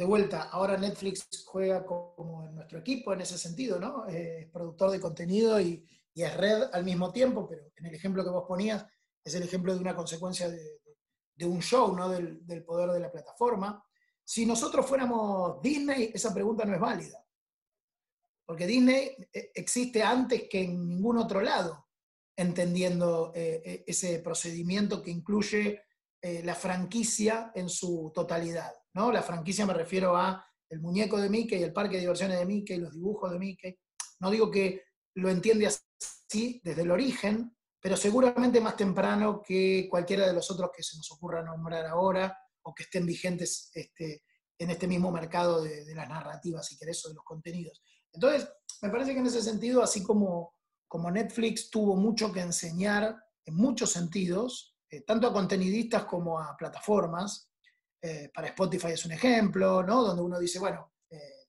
De vuelta, ahora Netflix juega como en nuestro equipo en ese sentido, ¿no? Es productor de contenido y, es red al mismo tiempo, pero en el ejemplo que vos ponías es el ejemplo de una consecuencia de, un show, ¿no? Del, poder de la plataforma. Si nosotros fuéramos Disney, esa pregunta no es válida, porque Disney eh, existe antes que en ningún otro lado, entendiendo eh, eh, ese procedimiento que incluye eh, la franquicia en su totalidad. ¿No? La franquicia me refiero a el muñeco de Mickey, el parque de diversiones de Mickey, los dibujos de Mickey. No digo que lo entiende así desde el origen, pero seguramente más temprano que cualquiera de los otros que se nos ocurra nombrar ahora o que estén vigentes este, en este mismo mercado de, las narrativas, si querés, o de los contenidos. Entonces, me parece que en ese sentido, así como, como Netflix tuvo mucho que enseñar en muchos sentidos, eh, tanto a contenidistas como a plataformas. Eh, para Spotify es un ejemplo, ¿no? Donde uno dice, bueno, eh,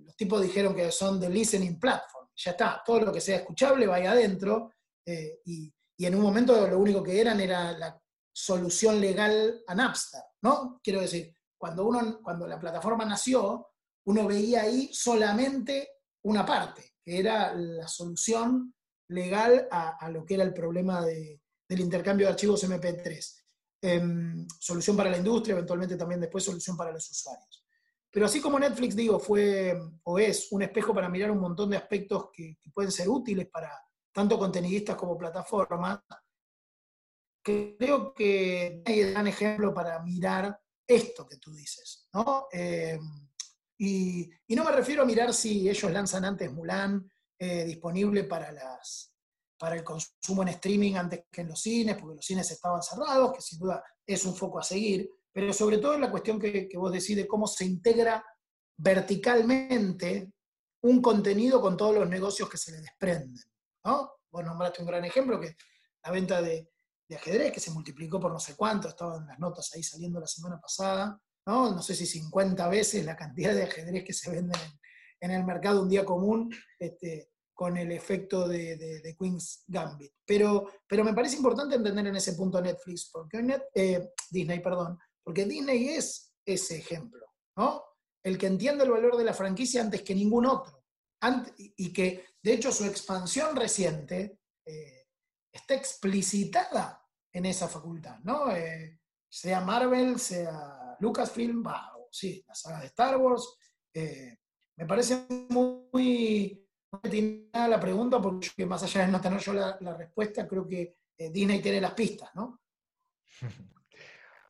los tipos dijeron que son de listening platform, ya está, todo lo que sea escuchable vaya adentro, y, y, en un momento lo único que eran era la solución legal a Napster, ¿no? Quiero decir, cuando, uno, cuando la plataforma nació, uno veía ahí solamente una parte, que era la solución legal a lo que era el problema de, del intercambio de archivos MP3. Em, solución para la industria, eventualmente también después solución para los usuarios. Pero así como Netflix, digo, fue o es un espejo para mirar un montón de aspectos que, pueden ser útiles para tanto contenidistas como plataformas, creo que hay un gran ejemplo para mirar esto que tú dices, ¿no? Em, y, no me refiero a mirar si ellos lanzan antes Mulan eh, disponible para las, para el consumo en streaming antes que en los cines, porque los cines estaban cerrados, que sin duda es un foco a seguir, pero sobre todo en la cuestión que, vos decís cómo se integra verticalmente un contenido con todos los negocios que se le desprenden. ¿no? Vos nombraste un gran ejemplo, que la venta de, ajedrez, que se multiplicó por no sé cuánto, estaban las notas ahí saliendo la semana pasada, ¿no? no sé si 50 veces la cantidad de ajedrez que se venden en, el mercado un día común, este, con el efecto de, Queen's Gambit. Pero, pero me parece importante entender en ese punto Netflix, porque eh, Disney, perdón, porque Disney es ese ejemplo, ¿no? El que entiende el valor de la franquicia antes que ningún otro. y que, de hecho, su expansión reciente eh, está explicitada en esa facultad, ¿no? Eh, sea Marvel, sea Lucasfilm, sí, la saga de Star Wars. me parece muy tiene nada la pregunta porque más allá de no tener yo la, respuesta, creo que eh, Disney tiene las pistas, ¿no?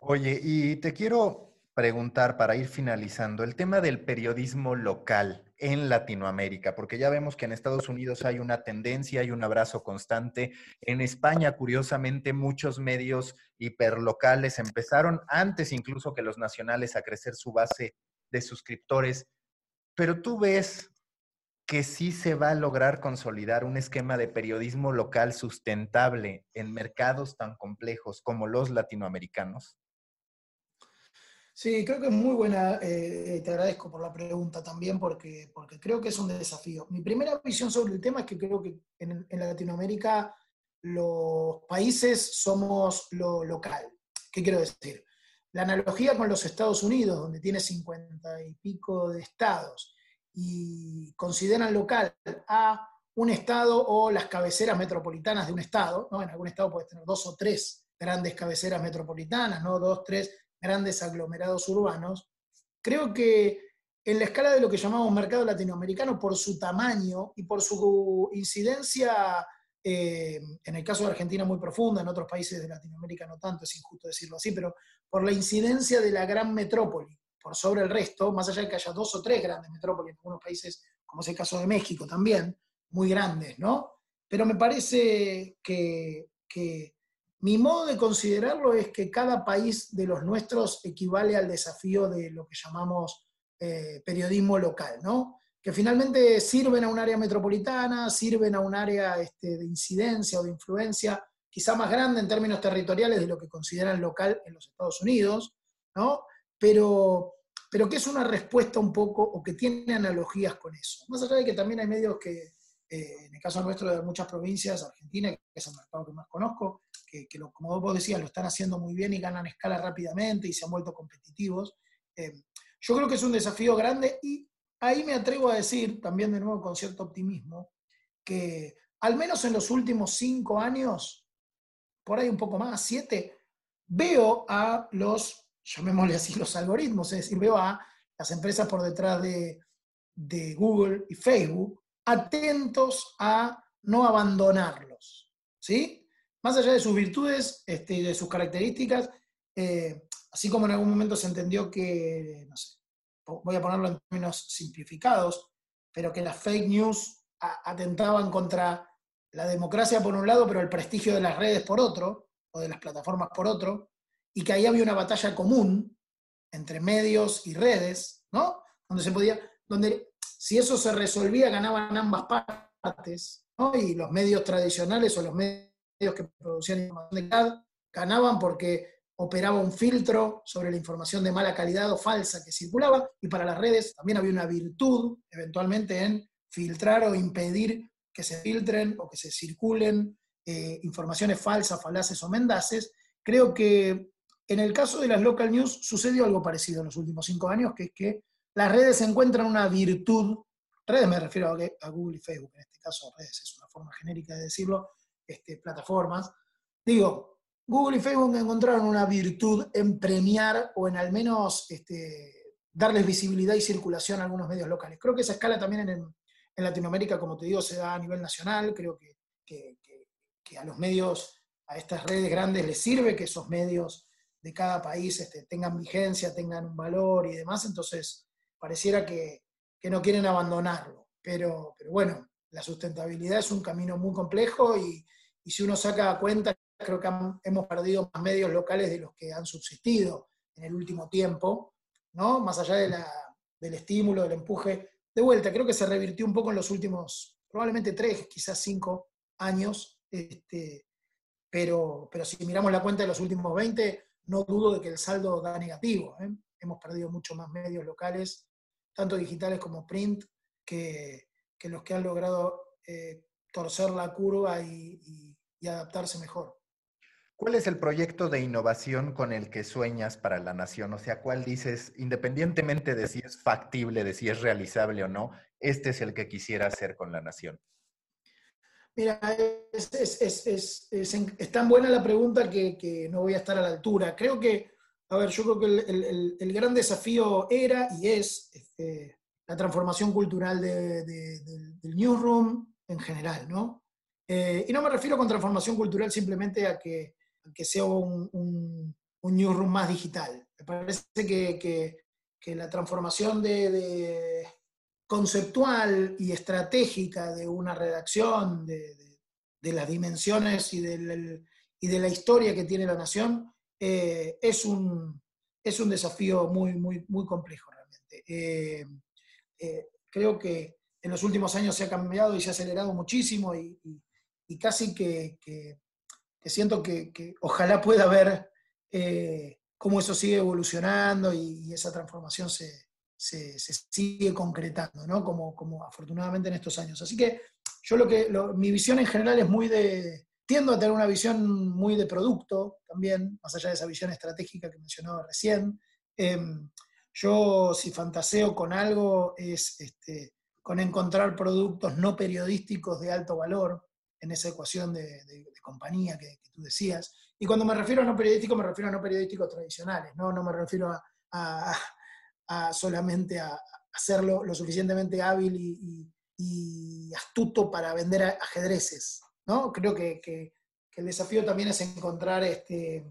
Oye, y te quiero preguntar para ir finalizando el tema del periodismo local en Latinoamérica, porque ya vemos que en Estados Unidos hay una tendencia, hay un abrazo constante. En España, curiosamente, muchos medios hiperlocales empezaron antes incluso que los nacionales a crecer su base de suscriptores. Pero tú ves que sí se va a lograr consolidar un esquema de periodismo local sustentable en mercados tan complejos como los latinoamericanos? Sí, creo que es muy buena, eh, te agradezco por la pregunta también porque, porque creo que es un desafío. Mi primera visión sobre el tema es que creo que en, en Latinoamérica los países somos lo local. ¿Qué quiero decir? La analogía con los Estados Unidos, donde tiene cincuenta y pico de estados, y consideran local a un estado o las cabeceras metropolitanas de un estado, ¿no? En algún estado puedes tener dos o tres grandes cabeceras metropolitanas, ¿no? Dos, tres grandes aglomerados urbanos. Creo que en la escala de lo que llamamos mercado latinoamericano, por su tamaño y por su incidencia, eh, en el caso de Argentina muy profunda, en otros países de Latinoamérica no tanto, es injusto decirlo así, pero por la incidencia de la gran metrópoli por sobre el resto, más allá de que haya dos o tres grandes metrópolis en algunos países como es el caso de México también, muy grandes, ¿no? Pero me parece que, mi modo de considerarlo es que cada país de los nuestros equivale al desafío de lo que llamamos eh, periodismo local, ¿no? Que finalmente sirven a un área metropolitana, sirven a un área este, de incidencia o de influencia quizá más grande en términos territoriales de lo que consideran local en los Estados Unidos, ¿no? Pero, pero que es una respuesta un poco, o que tiene analogías con eso. Más allá de que también hay medios que, eh, en el caso nuestro de muchas provincias, Argentina, que es el mercado que más conozco, que, como vos decías, lo están haciendo muy bien y ganan escala rápidamente y se han vuelto competitivos. Eh, yo creo que es un desafío grande y ahí me atrevo a decir, también de nuevo con cierto optimismo, que al menos en los últimos cinco años, por ahí un poco más, siete, veo a los, llamémosle así, los algoritmos, es decir, veo a las empresas por detrás de, Google y Facebook atentos a no abandonarlos, ¿sí? Más allá de sus virtudes este, y de sus características, eh, así como en algún momento se entendió que, no sé, voy a ponerlo en términos simplificados, pero que las fake news atentaban contra la democracia por un lado, pero el prestigio de las redes por otro, o de las plataformas por otro, y que ahí había una batalla común entre medios y redes, ¿no? Donde se podía, donde si eso se resolvía ganaban ambas partes, ¿no? Y los medios tradicionales o los medios que producían información de calidad ganaban porque operaba un filtro sobre la información de mala calidad o falsa que circulaba, y para las redes también había una virtud, eventualmente, en filtrar o impedir que se filtren o que se circulen eh, informaciones falsas, falaces o mendaces. Creo que en el caso de las local news sucedió algo parecido en los últimos cinco años, que es que las redes encuentran una virtud, redes me refiero a, Google y Facebook, en este caso redes es una forma genérica de decirlo, este, plataformas. Digo, Google y Facebook encontraron una virtud en premiar o en al menos este, darles visibilidad y circulación a algunos medios locales. Creo que esa escala también en, en Latinoamérica, como te digo, se da a nivel nacional. Creo que, a los medios, a estas redes grandes les sirve que esos medios de cada país este, tengan vigencia, tengan un valor y demás. Entonces, pareciera que, no quieren abandonarlo. Pero, pero bueno, la sustentabilidad es un camino muy complejo y, si uno saca cuenta, creo que hemos perdido más medios locales de los que han subsistido en el último tiempo, ¿no? Más allá de del estímulo, del empuje de vuelta, creo que se revirtió un poco en los últimos, probablemente tres, quizás cinco años, este, pero, pero si miramos la cuenta de los últimos 20, no dudo de que el saldo da negativo. ¿eh? Hemos perdido mucho más medios locales, tanto digitales como print, que, los que han logrado eh, torcer la curva y adaptarse mejor. ¿Cuál es el proyecto de innovación con el que sueñas para la nación? O sea, ¿cuál dices, independientemente de si es factible, de si es realizable o no, este es el que quisiera hacer con la nación? Mira, es, tan buena la pregunta que, no voy a estar a la altura. Creo que, a ver, yo creo que el, gran desafío era y es este, la transformación cultural del newsroom en general, ¿no? Eh, y no me refiero con transformación cultural simplemente a que que sea un, newsroom más digital. Me parece que, la transformación de, conceptual y estratégica de una redacción, de, las dimensiones y, de la historia que tiene la nación, eh, es, un, es un desafío muy, muy, muy complejo realmente. Eh, eh, creo que en los últimos años se ha cambiado y se ha acelerado muchísimo y, casi que, siento que, ojalá pueda ver cómo eso sigue evolucionando y, esa transformación se, sigue concretando, ¿no? Como, como afortunadamente en estos años. Así que yo lo que, mi visión en general es muy de, tiendo a tener una visión muy de producto también, más allá de esa visión estratégica que mencionaba recién. Em, yo si fantaseo con algo es este, con encontrar productos no periodísticos de alto valor, en esa ecuación de, compañía que, tú decías. Y cuando me refiero a no periodístico, me refiero a no periodísticos tradicionales, no, no me refiero a, solamente a, hacerlo lo suficientemente hábil y, astuto para vender ajedrezes. ¿no? Creo que, el desafío también es encontrar este,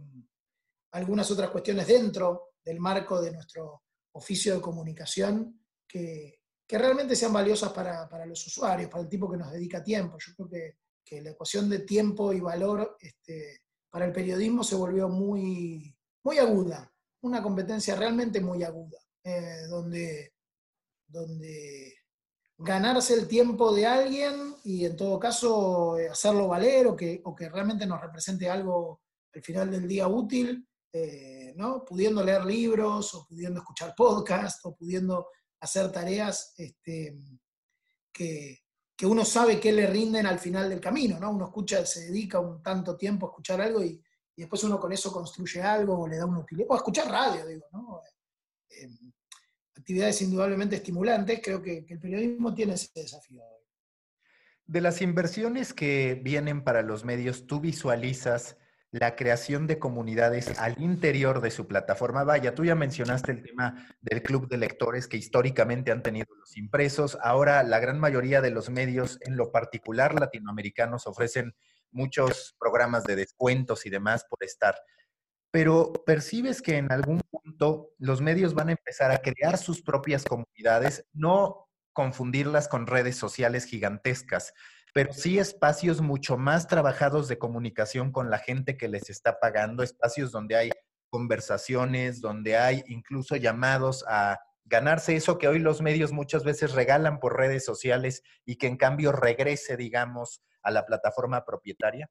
algunas otras cuestiones dentro del marco de nuestro oficio de comunicación que, que realmente sean valiosas para, los usuarios, para el tipo que nos dedica tiempo. Yo creo que, la ecuación de tiempo y valor este, para el periodismo se volvió muy, muy aguda, una competencia realmente muy aguda, eh, donde, donde ganarse el tiempo de alguien y en todo caso eh, hacerlo valer o que, o que realmente nos represente algo al final del día útil, eh, ¿no? pudiendo leer libros o pudiendo escuchar podcasts o pudiendo hacer tareas este, que, uno sabe que le rinden al final del camino, ¿no? Uno escucha, se dedica un tanto tiempo a escuchar algo y, después uno con eso construye algo o le da una utilidad, o a escuchar radio, digo, ¿no? Eh, actividades indudablemente estimulantes, creo que, que el periodismo tiene ese desafío. De las inversiones que vienen para los medios, ¿tú visualizas la creación de comunidades al interior de su plataforma. Vaya, tú ya mencionaste el tema del club de lectores que históricamente han tenido los impresos. Ahora la gran mayoría de los medios, en lo particular latinoamericanos, ofrecen muchos programas de descuentos y demás por estar. Pero percibes que en algún punto los medios van a empezar a crear sus propias comunidades, no confundirlas con redes sociales gigantescas, pero sí espacios mucho más trabajados de comunicación con la gente que les está pagando, espacios donde hay conversaciones, donde hay incluso llamados a ganarse eso que hoy los medios muchas veces regalan por redes sociales y que en cambio regrese, digamos, a la plataforma propietaria?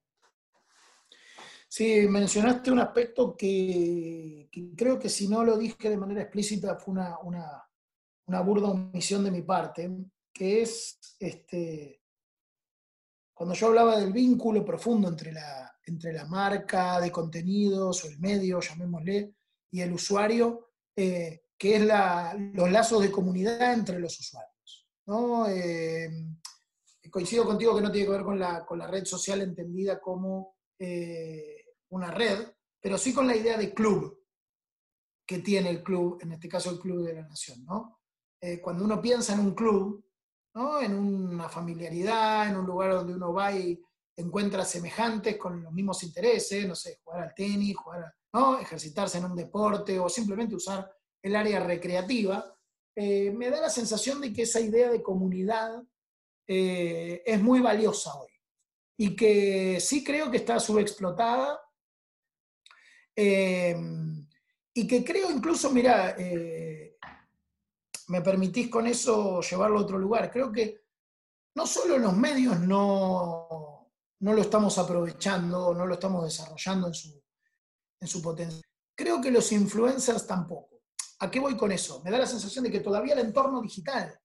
Sí, mencionaste un aspecto que, creo que si no lo dije de manera explícita fue una, una, una burda omisión de mi parte, que es este, cuando yo hablaba del vínculo profundo entre la, entre la marca de contenidos o el medio, llamémosle, y el usuario, eh, que es los lazos de comunidad entre los usuarios. ¿no? Eh, coincido contigo que no tiene que ver con la, con la red social entendida como eh, una red, pero sí con la idea de club que tiene el club, en este caso el Club de la Nación. ¿no? cuando uno piensa en un club, en una familiaridad, en un lugar donde uno va y encuentra semejantes con los mismos intereses, no sé, jugar al tenis, jugar ¿no? ejercitarse en un deporte o simplemente usar el área recreativa, eh, me da la sensación de que esa idea de comunidad eh, es muy valiosa hoy y que sí creo que está subexplotada eh, y que creo incluso, mira, me permitís con eso llevarlo a otro lugar. Creo que no solo los medios no, no lo estamos aprovechando, no lo estamos desarrollando en su, en su potencial. Creo que los influencers tampoco. ¿A qué voy con eso? Me da la sensación de que todavía el entorno digital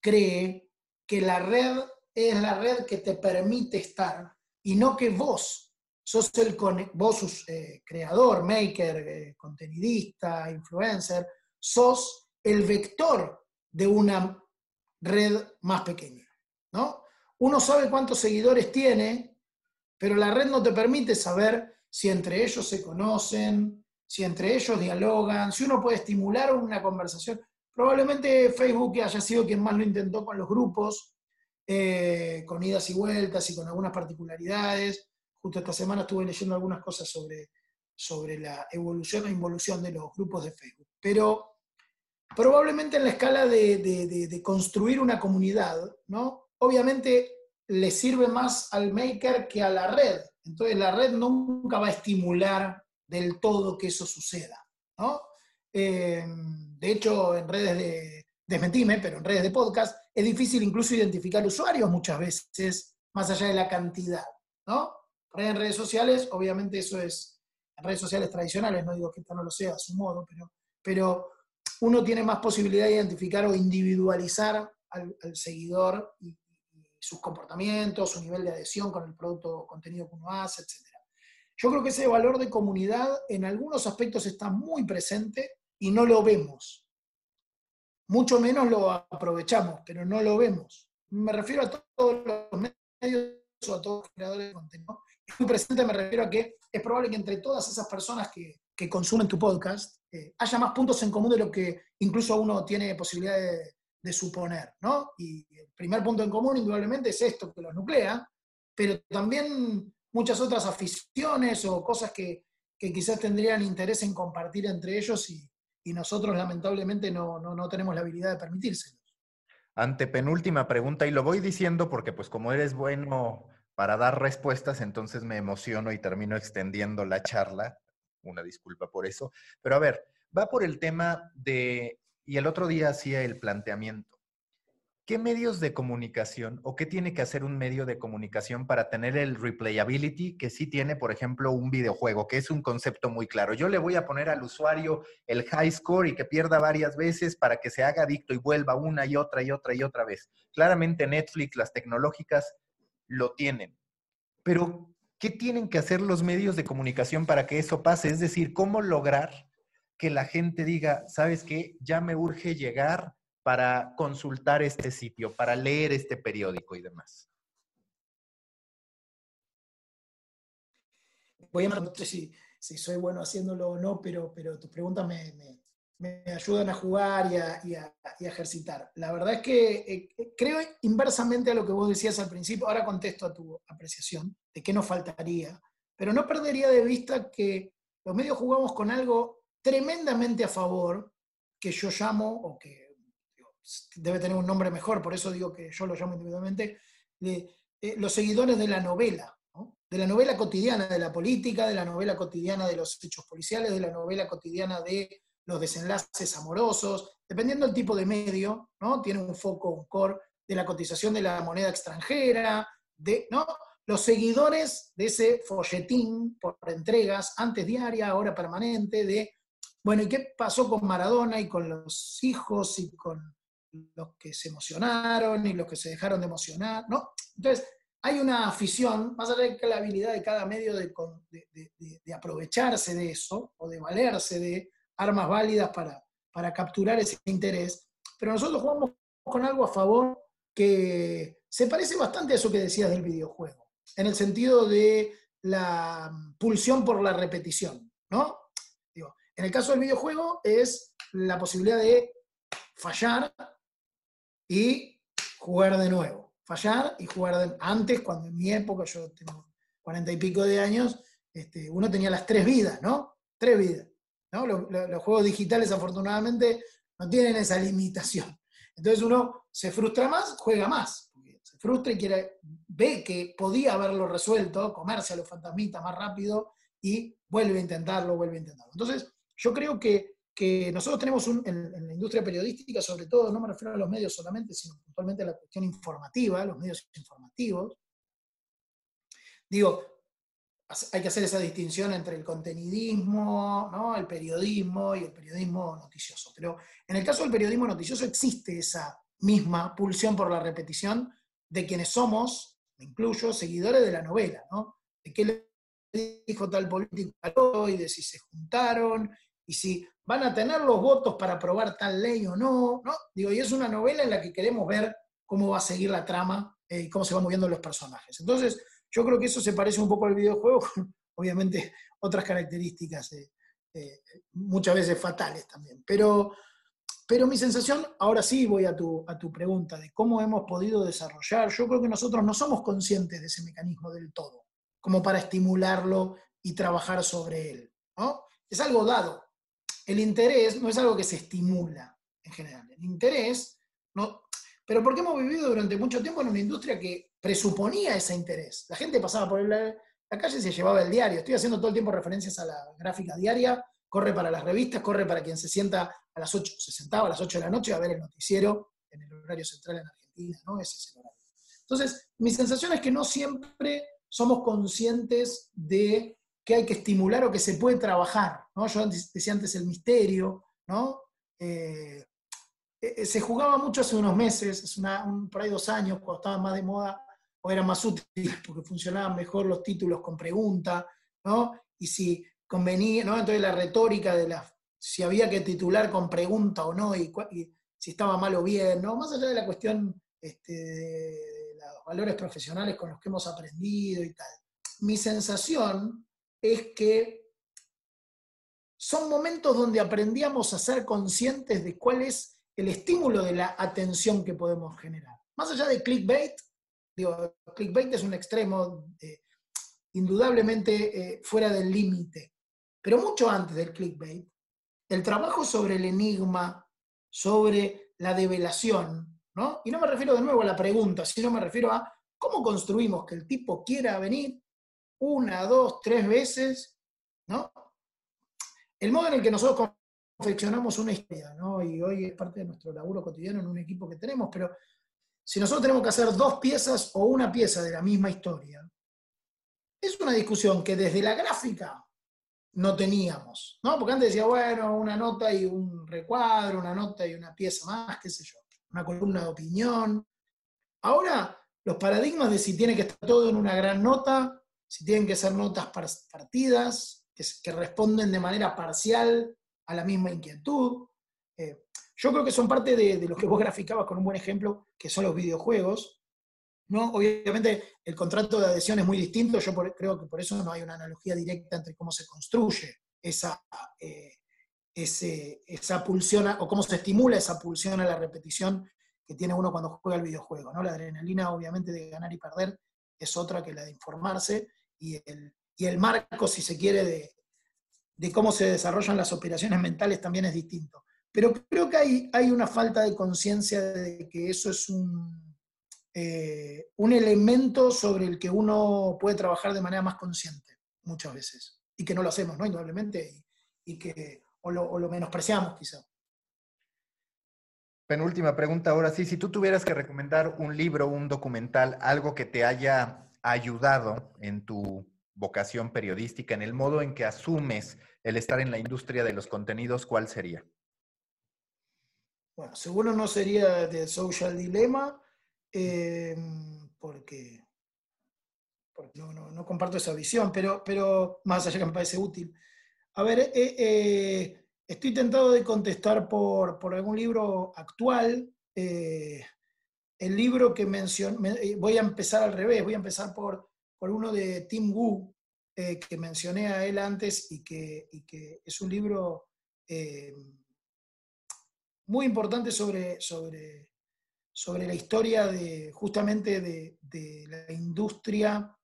cree que la red es la red que te permite estar y no que vos sos el vos eh, creador, maker, eh, contenidista, influencer, sos el vector de una red más pequeña. ¿no? Uno sabe cuántos seguidores tiene, pero la red no te permite saber si entre ellos se conocen, si entre ellos dialogan, si uno puede estimular una conversación. Probablemente Facebook haya sido quien más lo intentó con los grupos, eh, con idas y vueltas y con algunas particularidades. Justo esta semana estuve leyendo algunas cosas sobre, sobre la evolución e involución de los grupos de Facebook. Pero probablemente en la escala de, construir una comunidad, ¿no? Obviamente le sirve más al maker que a la red. Entonces la red nunca va a estimular del todo que eso suceda, ¿no? Eh, de hecho, en redes de, desmentime, pero en redes de podcast, es difícil incluso identificar usuarios muchas veces, más allá de la cantidad, ¿no? En redes sociales, obviamente eso es, en redes sociales tradicionales, no digo que esta no lo sea a su modo, pero, pero uno tiene más posibilidad de identificar o individualizar al, seguidor y, sus comportamientos, su nivel de adhesión con el producto o contenido que uno hace, etc. Yo creo que ese valor de comunidad en algunos aspectos está muy presente y no lo vemos. Mucho menos lo aprovechamos, pero no lo vemos. Me refiero a todos los medios o a todos los creadores de contenido. Muy presente me refiero a que es probable que entre todas esas personas que, que consumen tu podcast, eh, haya más puntos en común de lo que incluso uno tiene posibilidad de, suponer, ¿no? Y el primer punto en común, indudablemente, es esto que los nuclea, pero también muchas otras aficiones o cosas que, quizás tendrían interés en compartir entre ellos y, nosotros lamentablemente no, tenemos la habilidad de permitírselos. Antepenúltima pregunta, y lo voy diciendo porque pues como eres bueno para dar respuestas, entonces me emociono y termino extendiendo la charla. Una disculpa por eso. Pero a ver, va por el tema de, y el otro día hacía el planteamiento. ¿Qué medios de comunicación o qué tiene que hacer un medio de comunicación para tener el replayability que sí tiene, por ejemplo, un videojuego, que es un concepto muy claro? Yo le voy a poner al usuario el high score y que pierda varias veces para que se haga adicto y vuelva una y otra y otra y otra vez. Claramente Netflix, las tecnológicas lo tienen. Pero, ¿qué tienen que hacer los medios de comunicación para que eso pase? Es decir, ¿cómo lograr que la gente diga, sabes qué, ya me urge llegar para consultar este sitio, para leer este periódico y demás? Voy a no sé si, soy bueno haciéndolo o no, pero, pero tus preguntas me, ayudan a jugar y a, ejercitar. La verdad es que eh, creo inversamente a lo que vos decías al principio, ahora contesto a tu apreciación de qué nos faltaría, pero no perdería de vista que los medios jugamos con algo tremendamente a favor, que yo llamo, o que debe tener un nombre mejor, por eso digo que yo lo llamo individualmente, eh, los seguidores de la novela, de la novela cotidiana de la política, de la novela cotidiana de los hechos policiales, de la novela cotidiana de los desenlaces amorosos, dependiendo del tipo de medio, ¿no? Tiene un foco, un core de la cotización de la moneda extranjera, de, ¿no? Los seguidores de ese folletín por entregas, antes diaria, ahora permanente, de, bueno, ¿y qué pasó con Maradona y con los hijos y con los que se emocionaron y los que se dejaron de emocionar, ¿no? Entonces, hay una afición, más allá de la habilidad de cada medio de, aprovecharse de eso o de valerse de armas válidas para, para capturar ese interés, pero nosotros jugamos con algo a favor que se parece bastante a eso que decías del videojuego, en el sentido de la pulsión por la repetición, ¿no? En el caso del videojuego es la posibilidad de fallar y jugar de nuevo. Fallar y jugar de Antes, cuando en mi época, yo tengo cuarenta y pico de años, este, uno tenía las tres vidas, ¿no? Tres vidas. ¿No? Los, juegos digitales, afortunadamente, no tienen esa limitación. Entonces uno se frustra más, juega más. Se frustra y quiere, ve que podía haberlo resuelto, comerse a los fantasmitas más rápido y vuelve a intentarlo, vuelve a intentarlo. Entonces, yo creo que que nosotros tenemos en, la industria periodística, sobre todo, no me refiero a los medios solamente, sino puntualmente a la cuestión informativa, los medios informativos. Digo, hay que hacer esa distinción entre el contenidismo, ¿no? el periodismo y el periodismo noticioso. Pero en el caso del periodismo noticioso existe esa misma pulsión por la repetición de quienes somos, me incluyo, seguidores de la novela, ¿no? De qué le dijo tal político y de si se juntaron y si van a tener los votos para aprobar tal ley o no, ¿no? Digo, y es una novela en la que queremos ver cómo va a seguir la trama eh, y cómo se van moviendo los personajes. Entonces, yo creo que eso se parece un poco al videojuego, obviamente otras características, eh, eh, muchas veces fatales también. Pero, pero mi sensación, ahora sí voy a tu, a tu pregunta de cómo hemos podido desarrollar, yo creo que nosotros no somos conscientes de ese mecanismo del todo, como para estimularlo y trabajar sobre él. ¿no? Es algo dado, el interés no es algo que se estimula en general. El interés, no, pero porque hemos vivido durante mucho tiempo en una industria que presuponía ese interés. La gente pasaba por la, calle y se llevaba el diario. Estoy haciendo todo el tiempo referencias a la gráfica diaria, corre para las revistas, corre para quien se sienta a las 8, se sentaba a las 8 de la noche a ver el noticiero en el horario central en Argentina, ¿no? Ese es el horario. Entonces, mi sensación es que no siempre somos conscientes de que hay que estimular o que se puede trabajar. ¿no? Yo decía antes el misterio, ¿no? Eh, eh, se jugaba mucho hace unos meses, es una, un, por ahí dos años, cuando estaba más de moda, o era más útil porque funcionaban mejor los títulos con pregunta, ¿no? Y si convenía, ¿no? Entonces la retórica de la, si había que titular con pregunta o no, y, si estaba mal o bien, ¿no? Más allá de la cuestión este, de los valores profesionales con los que hemos aprendido y tal. Mi sensación es que son momentos donde aprendíamos a ser conscientes de cuál es el estímulo de la atención que podemos generar. Más allá de clickbait, digo, clickbait es un extremo eh, indudablemente eh, fuera del límite, pero mucho antes del clickbait, el trabajo sobre el enigma, sobre la develación, ¿no? Y no me refiero de nuevo a la pregunta, sino me refiero a cómo construimos que el tipo quiera venir una, dos, tres veces, ¿no? El modo en el que nosotros confeccionamos una historia, ¿no? Y hoy es parte de nuestro laburo cotidiano en un equipo que tenemos, pero si nosotros tenemos que hacer dos piezas o una pieza de la misma historia, es una discusión que desde la gráfica no teníamos, ¿no? Porque antes decía, bueno, una nota y un recuadro, una nota y una pieza más, qué sé yo, una columna de opinión. Ahora, los paradigmas de si tiene que estar todo en una gran nota, si tienen que ser notas partidas, que, responden de manera parcial a la misma inquietud. Eh, yo creo que son parte de, de, lo que vos graficabas con un buen ejemplo, que son los videojuegos. ¿no? Obviamente el contrato de adhesión es muy distinto, yo creo que por eso no hay una analogía directa entre cómo se construye esa, eh, esa pulsión, o cómo se estimula esa pulsión a la repetición que tiene uno cuando juega el videojuego. ¿no? La adrenalina obviamente de ganar y perder es otra que la de informarse y el, y el marco, si se quiere, de, de cómo se desarrollan las operaciones mentales también es distinto. Pero creo que hay, hay una falta de conciencia de que eso es un, eh, un elemento sobre el que uno puede trabajar de manera más consciente muchas veces. Y que no lo hacemos, ¿no? Indudablemente, y, que o lo, o lo menospreciamos quizá. Penúltima pregunta ahora sí, si tú tuvieras que recomendar un libro, un documental, algo que te haya ayudado en tu vocación periodística, en el modo en que asumes el estar en la industria de los contenidos, ¿cuál sería? Bueno, seguro no sería de Social Dilemma, em, porque, no, comparto esa visión, pero, pero más allá que me parece útil. A ver, eh, eh, estoy tentado de contestar por, algún libro actual. Eh, el libro que mencioné, voy a empezar al revés, voy a empezar por, por uno de Tim Wu, eh, que mencioné a él antes y que, que es un libro eh, muy importante sobre, sobre, sobre la historia de, justamente de, la industria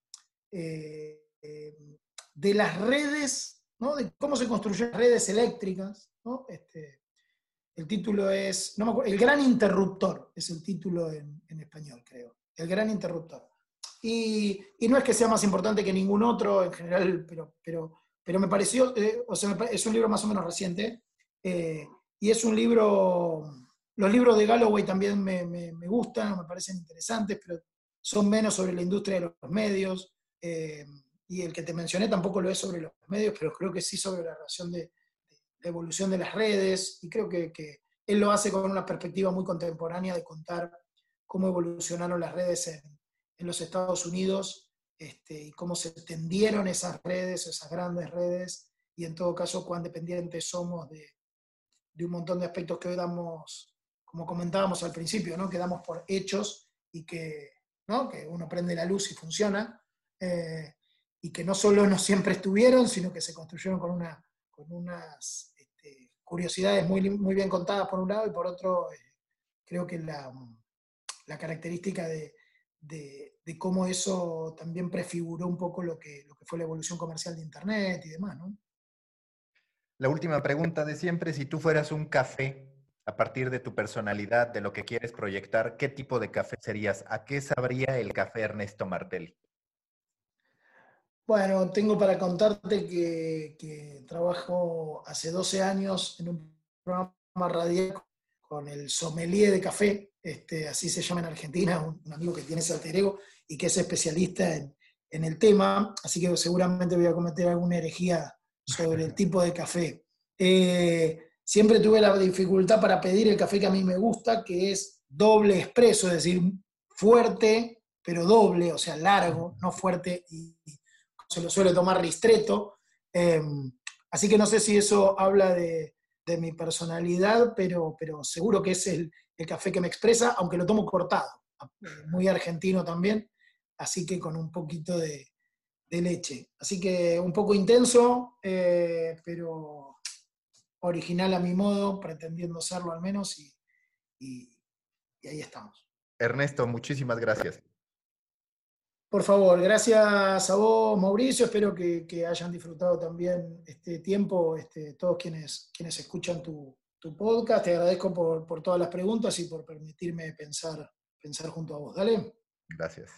eh, de las redes, ¿no? de cómo se construyen redes eléctricas. ¿no? Este, el título es, El Gran Interruptor, es el título en, español, creo. El Gran Interruptor. Y, no es que sea más importante que ningún otro en general, pero, pero, pero me pareció, eh, o sea, es un libro más o menos reciente, eh, y es un libro, los libros de Galloway también me, me, gustan, me parecen interesantes, pero son menos sobre la industria de los medios, eh, y el que te mencioné tampoco lo es sobre los medios, pero creo que sí sobre la relación de, evolución de las redes, y creo que, que él lo hace con una perspectiva muy contemporánea de contar cómo evolucionaron las redes en, en los Estados Unidos este, y cómo se tendieron esas redes, esas grandes redes, y en todo caso cuán dependientes somos de, un montón de aspectos que hoy damos, como comentábamos al principio, ¿no? que damos por hechos y que, ¿no? que uno prende la luz y funciona, eh, y que no solo no siempre estuvieron, sino que se construyeron con, una, con unas este, curiosidades muy, muy bien contadas por un lado, y por otro, eh, creo que la, la característica de, de, cómo eso también prefiguró un poco lo que, lo que fue la evolución comercial de Internet y demás, ¿no? La última pregunta de siempre, si tú fueras un café a partir de tu personalidad, de lo que quieres proyectar, ¿qué tipo de café serías? ¿A qué sabría el café Ernesto Martelli? Bueno, tengo para contarte que, trabajo hace 12 años en un programa radial con el sommelier de café, este, así se llama en Argentina, un, amigo que tiene alter y que es especialista en, el tema, así que seguramente voy a cometer alguna herejía sobre el tipo de café. Eh, siempre tuve la dificultad para pedir el café que a mí me gusta, que es doble expreso, es decir, fuerte, pero doble, o sea, largo, no fuerte y, se lo suele tomar ristreto. Eh, así que no sé si eso habla de, mi personalidad, pero, pero seguro que es el, café que me expresa, aunque lo tomo cortado, muy argentino también, así que con un poquito de, de leche. Así que un poco intenso, eh, pero original a mi modo, pretendiendo serlo al menos, y, y, y ahí estamos. Ernesto, muchísimas gracias. Por favor, gracias a vos, Mauricio. Espero que, hayan disfrutado también este tiempo, este, todos quienes, quienes escuchan tu, tu podcast, te agradezco por, por todas las preguntas y por permitirme pensar, pensar junto a vos. Dale. Gracias.